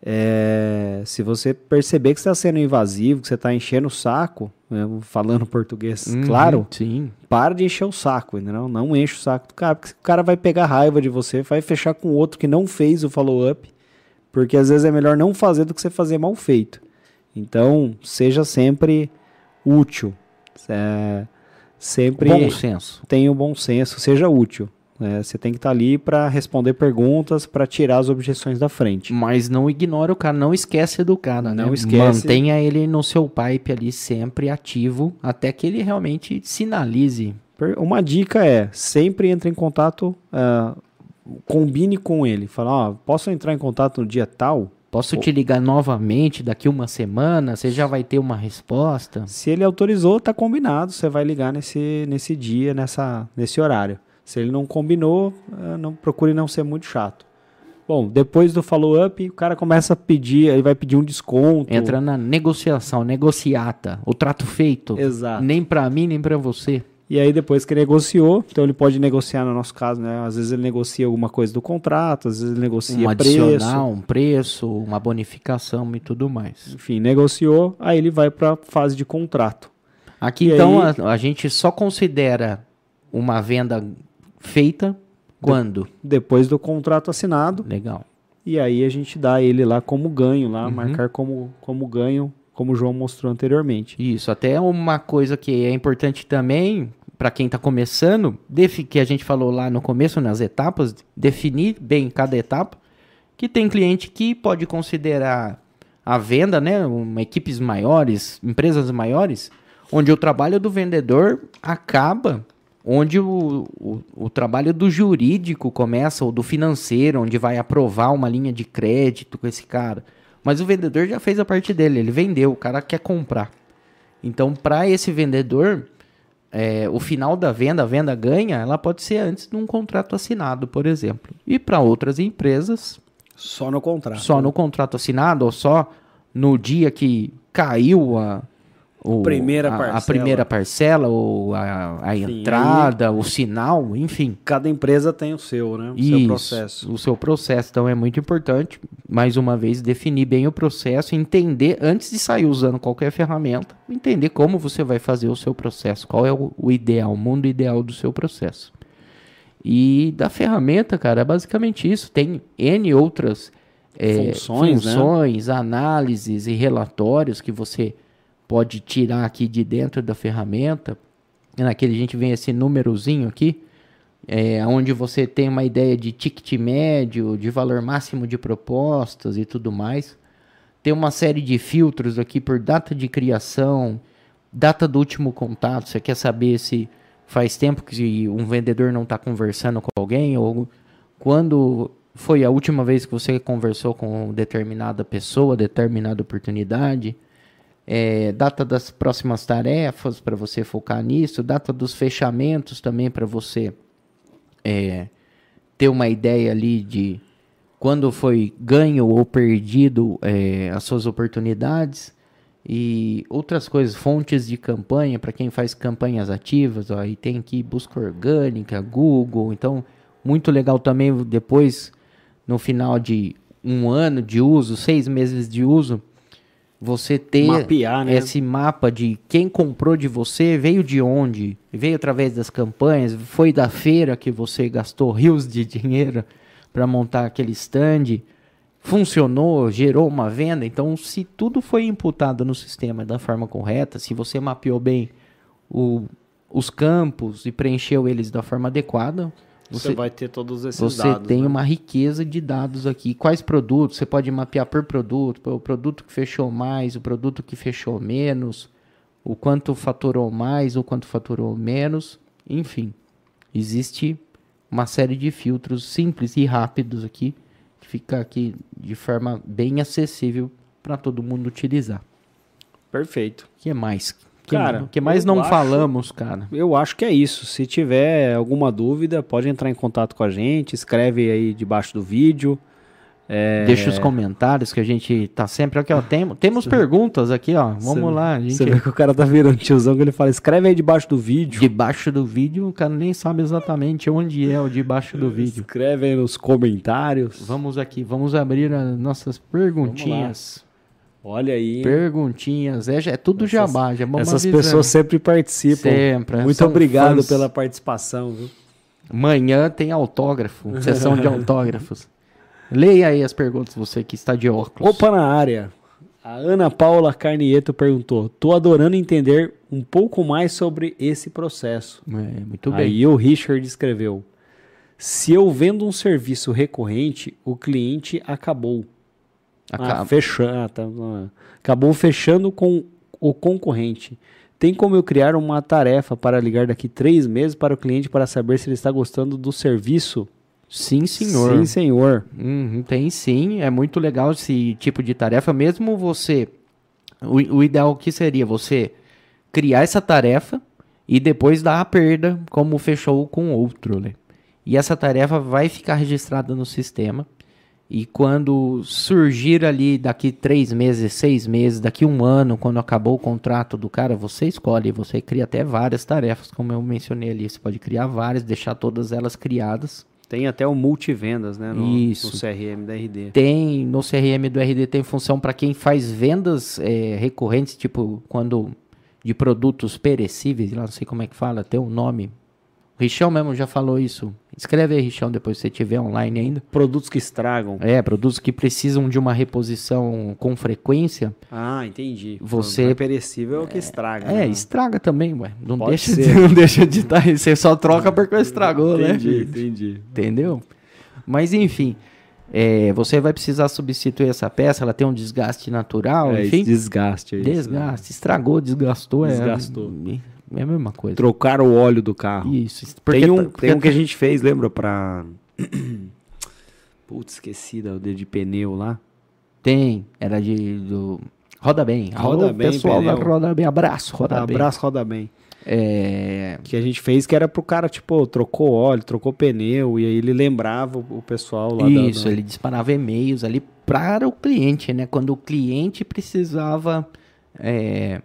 é, se você perceber que está sendo invasivo, que você está enchendo o saco, né, falando português, Uhum, claro, Sim. para de encher o saco, entendeu? Não enche o saco do cara, porque o cara vai pegar raiva de você, vai fechar com outro que não fez o follow-up, porque às vezes é melhor não fazer do que você fazer mal feito. Então, seja sempre útil. É, sempre Bom senso. tenha o bom senso, seja útil. Né? Você tem que estar ali para responder perguntas, para tirar as objeções da frente. Mas não ignora o cara, não esquece do cara, né? Não esquece. Mantenha ele no seu pipe ali sempre ativo, até que ele realmente sinalize. Uma dica é, sempre entre em contato, ah, combine com ele. Fala, ó, posso entrar em contato no dia tal? Posso te ligar novamente daqui uma semana? Você já vai ter uma resposta? Se ele autorizou, tá combinado. Você vai ligar nesse, nesse dia, nessa, nesse horário. Se ele não combinou, ah, não procure não ser muito chato. Bom, depois do follow-up, o cara começa a pedir, ele vai pedir um desconto. Entra na negociação, negociata, o trato feito. Exato. Nem pra mim, nem pra você. E aí depois que negociou, então ele pode negociar no nosso caso, né? Às vezes ele negocia alguma coisa do contrato, às vezes ele negocia Um preço. um preço, uma bonificação e tudo mais. Enfim, negociou, aí ele vai para fase de contrato. Aqui, E então, aí- a, a gente só considera uma venda feita quando? Depois do contrato assinado, Legal. e aí a gente dá ele lá como ganho, lá, Uhum. marcar como, como ganho, como o João mostrou anteriormente. Isso, até uma coisa que é importante também para quem está começando, que a gente falou lá no começo, nas etapas, definir bem cada etapa, que tem cliente que pode considerar a venda, né, uma, equipes maiores, empresas maiores, onde o trabalho do vendedor acaba onde o, o, o trabalho do jurídico começa, ou do financeiro, onde vai aprovar uma linha de crédito com esse cara. Mas o vendedor já fez a parte dele, ele vendeu, o cara quer comprar. Então, para esse vendedor, é, o final da venda, a venda ganha, ela pode ser antes de um contrato assinado, por exemplo. E para outras empresas, Só no contrato. só no contrato assinado ou só no dia que caiu a, o- Primeira a- a, primeira parcela, ou a, a entrada, o sinal, enfim. Cada empresa tem o seu, né? O seu Isso, processo. O seu processo, então é muito importante, mais uma vez, definir bem o processo, entender, antes de sair usando qualquer ferramenta, entender como você vai fazer o seu processo, qual é o, o ideal, o mundo ideal do seu processo. E da ferramenta, cara, é basicamente isso. Tem N outras é, Funções, né? funções, análises e relatórios que você pode tirar aqui de dentro da ferramenta. Naquele a gente vem esse númerozinho aqui, é, onde você tem uma ideia de ticket médio, de valor máximo de propostas e tudo mais. Tem uma série de filtros aqui por data de criação, data do último contato. Você quer saber se faz tempo que um vendedor não está conversando com alguém ou quando foi a última vez que você conversou com determinada pessoa, determinada oportunidade. É, data das próximas tarefas para você focar nisso, data dos fechamentos também para você é, ter uma ideia ali de quando foi ganho ou perdido é, as suas oportunidades. E outras coisas, fontes de campanha para quem faz campanhas ativas, aí tem aqui busca orgânica, Google, então muito legal também depois no final de um ano de uso, seis meses de uso, você ter Mapear, né? esse mapa de quem comprou de você, veio de onde, veio através das campanhas, foi da feira que você gastou <laughs> rios de dinheiro para montar aquele stand, funcionou, gerou uma venda. Então, se tudo foi imputado no sistema da forma correta, se você mapeou bem o- os campos e preencheu eles da forma adequada, Você, você, vai ter todos esses você dados. tem né? uma riqueza de dados aqui. Quais produtos? Você pode mapear por produto, o produto que fechou mais, o produto que fechou menos, o quanto faturou mais, o quanto faturou menos. Enfim, existe uma série de filtros simples e rápidos aqui, que fica aqui de forma bem acessível para todo mundo utilizar. Perfeito. O que mais que, Cara, que mais não acho- falamos, cara? Eu acho que é isso. Se tiver alguma dúvida, pode entrar em contato com a gente, escreve aí debaixo do vídeo. É, Deixa os comentários que a gente tá sempre aqui, ó. Tem, temos perguntas aqui, ó. Vamos Você- lá, gente. Você vê que o cara tá virando tiozão que ele fala, escreve aí debaixo do vídeo. Debaixo do vídeo, o cara nem sabe exatamente onde é o debaixo do vídeo. Escreve aí nos comentários. Vamos aqui, vamos abrir as nossas perguntinhas. Olha aí. Perguntinhas, é, é tudo Essas- jabá, já vamos Essas avisando. pessoas sempre participam. Sempre, Muito obrigado fãs. pela participação, viu? Amanhã tem autógrafo, sessão de <laughs> autógrafos. Leia aí as perguntas, você que está de óculos. Opa na área. A Ana Paula Carnieto perguntou: Tô adorando entender um pouco mais sobre esse processo. É, muito bem. Aí o Richard escreveu: Se eu vendo um serviço recorrente, o cliente acabou. Acaba- Ah, ah, tá, acabou fechando com o concorrente. Tem como eu criar uma tarefa para ligar daqui três meses para o cliente para saber se ele está gostando do serviço? Sim, senhor. Sim, senhor. Uhum, tem sim, é muito legal esse tipo de tarefa, mesmo você. O, o ideal que seria você criar essa tarefa e depois dar a perda, como fechou com outro, né? E essa tarefa vai ficar registrada no sistema. E quando surgir ali daqui três meses, seis meses, daqui um ano, quando acabou o contrato do cara, você escolhe, você cria até várias tarefas, como eu mencionei ali. Você pode criar várias, deixar todas elas criadas. Tem até o multivendas, né? No, Isso. no CRM da RD. Tem no CRM do RD tem função para quem faz vendas é, recorrentes, tipo quando de produtos perecíveis, lá não sei como é que fala, tem um nome. O Richão mesmo já falou isso. Escreve aí, Richão, depois se você tiver online ainda. Produtos que estragam. É, produtos que precisam de uma reposição com frequência. Ah, entendi. Você- é perecível é o que estraga. É, né? estraga também, ué. Não Pode deixa, ser. de, <laughs> não deixa de estar. Você só troca porque estragou, né? Entendi, entendi. Entendeu? Mas enfim, é, você vai precisar substituir essa peça, ela tem um desgaste natural, É, enfim. desgaste aí. Desgaste, estragou, desgastou. Desgastou. É, é a mesma coisa. Trocar o óleo do carro. Isso. Porque Tem um, tá- tem porque um que a gente fez, lembra? Pra. <clears throat> Putz, esqueci da de, pneu lá. tem, era de do Roda Bem. Roda Alô, Bem, pessoal pneu. Roda Bem, abraço, Roda Bem. Abraço, roda bem. É, Que a gente fez que era pro cara, tipo, trocou óleo, trocou pneu, e aí ele lembrava o, pessoal lá isso, da- ele disparava e-mails ali para o cliente, né? Quando o cliente precisava é,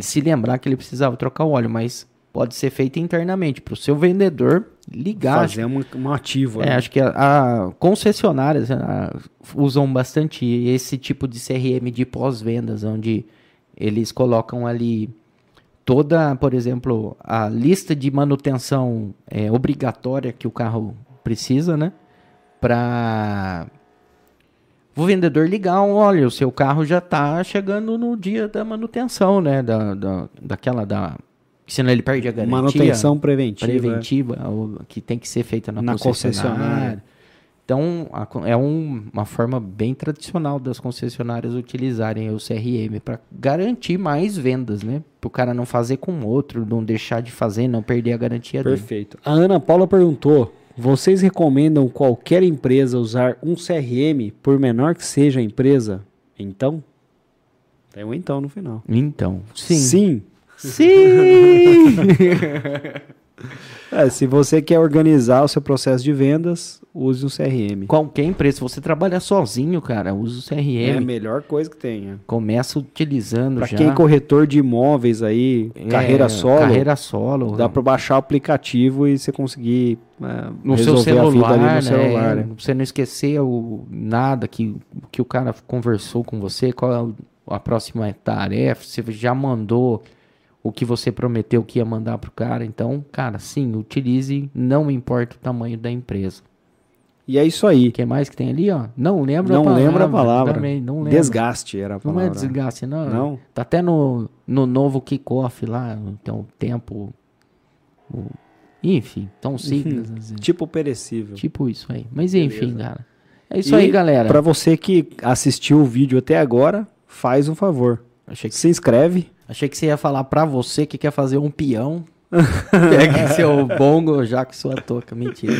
se lembrar que ele precisava trocar o óleo, mas pode ser feito internamente para o seu vendedor ligar. fazer um, um ativo. É, né? acho que a, a concessionárias ah, usam bastante esse tipo de CRM de pós-vendas, onde eles colocam ali toda, por exemplo, a lista de manutenção é, obrigatória que o carro precisa, né? Para o vendedor ligar, olha, o seu carro já está chegando no dia da manutenção, né? Da, da, daquela da. Senão ele perde a garantia Manutenção preventiva. preventiva que tem que ser feita na, Na concessionária. concessionária. Então, a é um- uma forma bem tradicional das concessionárias utilizarem o CRM para garantir mais vendas, né? Para o cara não fazer com outro, não deixar de fazer, não perder a garantia dele. Perfeito. A Ana Paula perguntou: vocês recomendam qualquer empresa usar um CRM, por menor que seja a empresa? Então? Tem um então no final. Então, sim. Sim. Sim! <laughs> É, se você quer organizar o seu processo de vendas, use um CRM. Qualquer empresa, se você trabalha sozinho, cara, usa o É a CRM. melhor coisa que tem. é. Começa utilizando Pra já. quem é corretor de imóveis aí, É, carreira solo, Carreira solo. dá pra baixar o aplicativo e você conseguir é, no seu celular, no né? celular. né? Você não esquecer o, nada que, que o cara conversou com você, qual é a próxima tarefa, você já mandou o que você prometeu que ia mandar pro cara. Então, cara, sim, utilize, não importa o tamanho da empresa. E é isso aí. O que mais que tem ali, ó? Não lembra Não a palavra. lembra a palavra. Também, não lembra. Desgaste era a Não palavra. é desgaste, não. Não? Tá até no, no novo kickoff lá, então tempo. o- enfim, tão siglas. às vezes. Tipo perecível. Tipo isso aí. Mas enfim, cara. É isso E aí, galera. Pra você que assistiu o vídeo até agora, faz um favor. Achei, que, Se inscreve. Achei que você ia falar pra você que quer fazer um peão. <laughs> Pegue seu bongo já com sua touca. Mentira.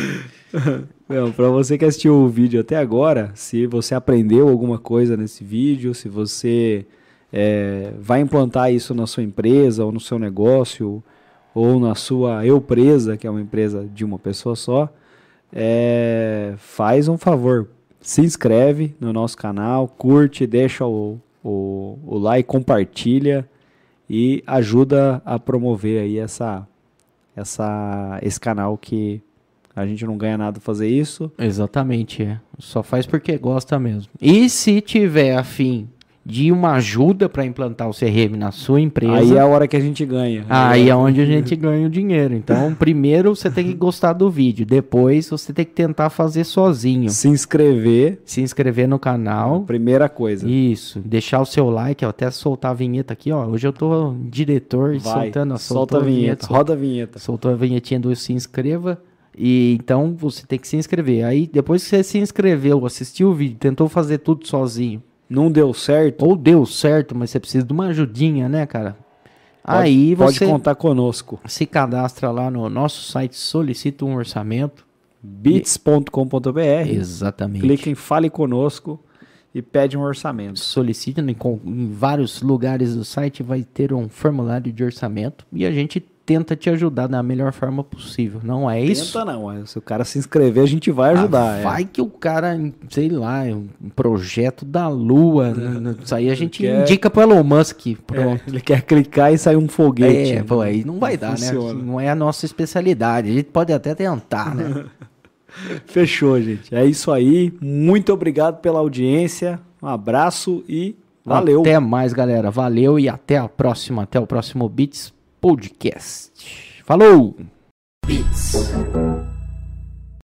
Não, pra você que assistiu o vídeo até agora, se você aprendeu alguma coisa nesse vídeo, se você é, vai implantar isso na sua empresa ou no seu negócio ou na sua eu presa, que é uma empresa de uma pessoa só, é, faz um favor, se inscreve no nosso canal, curte, deixa o, o, o like, compartilha e ajuda a promover aí essa, essa, esse canal que a gente não ganha nada fazer isso. Exatamente, é. Só faz porque gosta mesmo. E se tiver afim de uma ajuda para implantar o CRM na sua empresa. Aí é a hora que a gente ganha. Aí é onde a gente ganha o dinheiro. Então, <laughs> primeiro você tem que gostar do vídeo, depois você tem que tentar fazer sozinho. Se inscrever. Se inscrever no canal. Primeira coisa. Isso. Deixar o seu like, ó, até soltar a vinheta aqui, ó. Hoje eu tô diretor Vai, soltando a solta a vinheta, sol- roda a vinheta. Soltou a vinhetinha do se inscreva. E então você tem que se inscrever. Aí depois que você se inscreveu, assistiu o vídeo, tentou fazer tudo sozinho, Não deu certo? ou deu certo, mas você precisa de uma ajudinha, né, cara? Pode- Aí pode você contar conosco. se cadastra lá no nosso site, solicita um orçamento. bits.com.br. Exatamente. Clica em Fale Conosco e pede um orçamento. Solicita em, em vários lugares do site, vai ter um formulário de orçamento e a gente tenta te ajudar da melhor forma possível. Não é isso? Tenta não, é, se o cara se inscrever, a gente vai ajudar. Ah, é. vai que o cara, sei lá, é um projeto da lua. né? Isso aí a gente Quer- indica pro Elon Musk. É, Pronto. ele quer clicar e sair um foguete. É, pô, aí não vai dar, funciona. né? Não é a nossa especialidade. A gente pode até tentar, né? <laughs> Fechou, gente. É isso aí. Muito obrigado pela audiência. Um abraço e valeu. Até mais, galera. Valeu e até a próxima. Até o próximo Beats Podcast. Falou! Beats.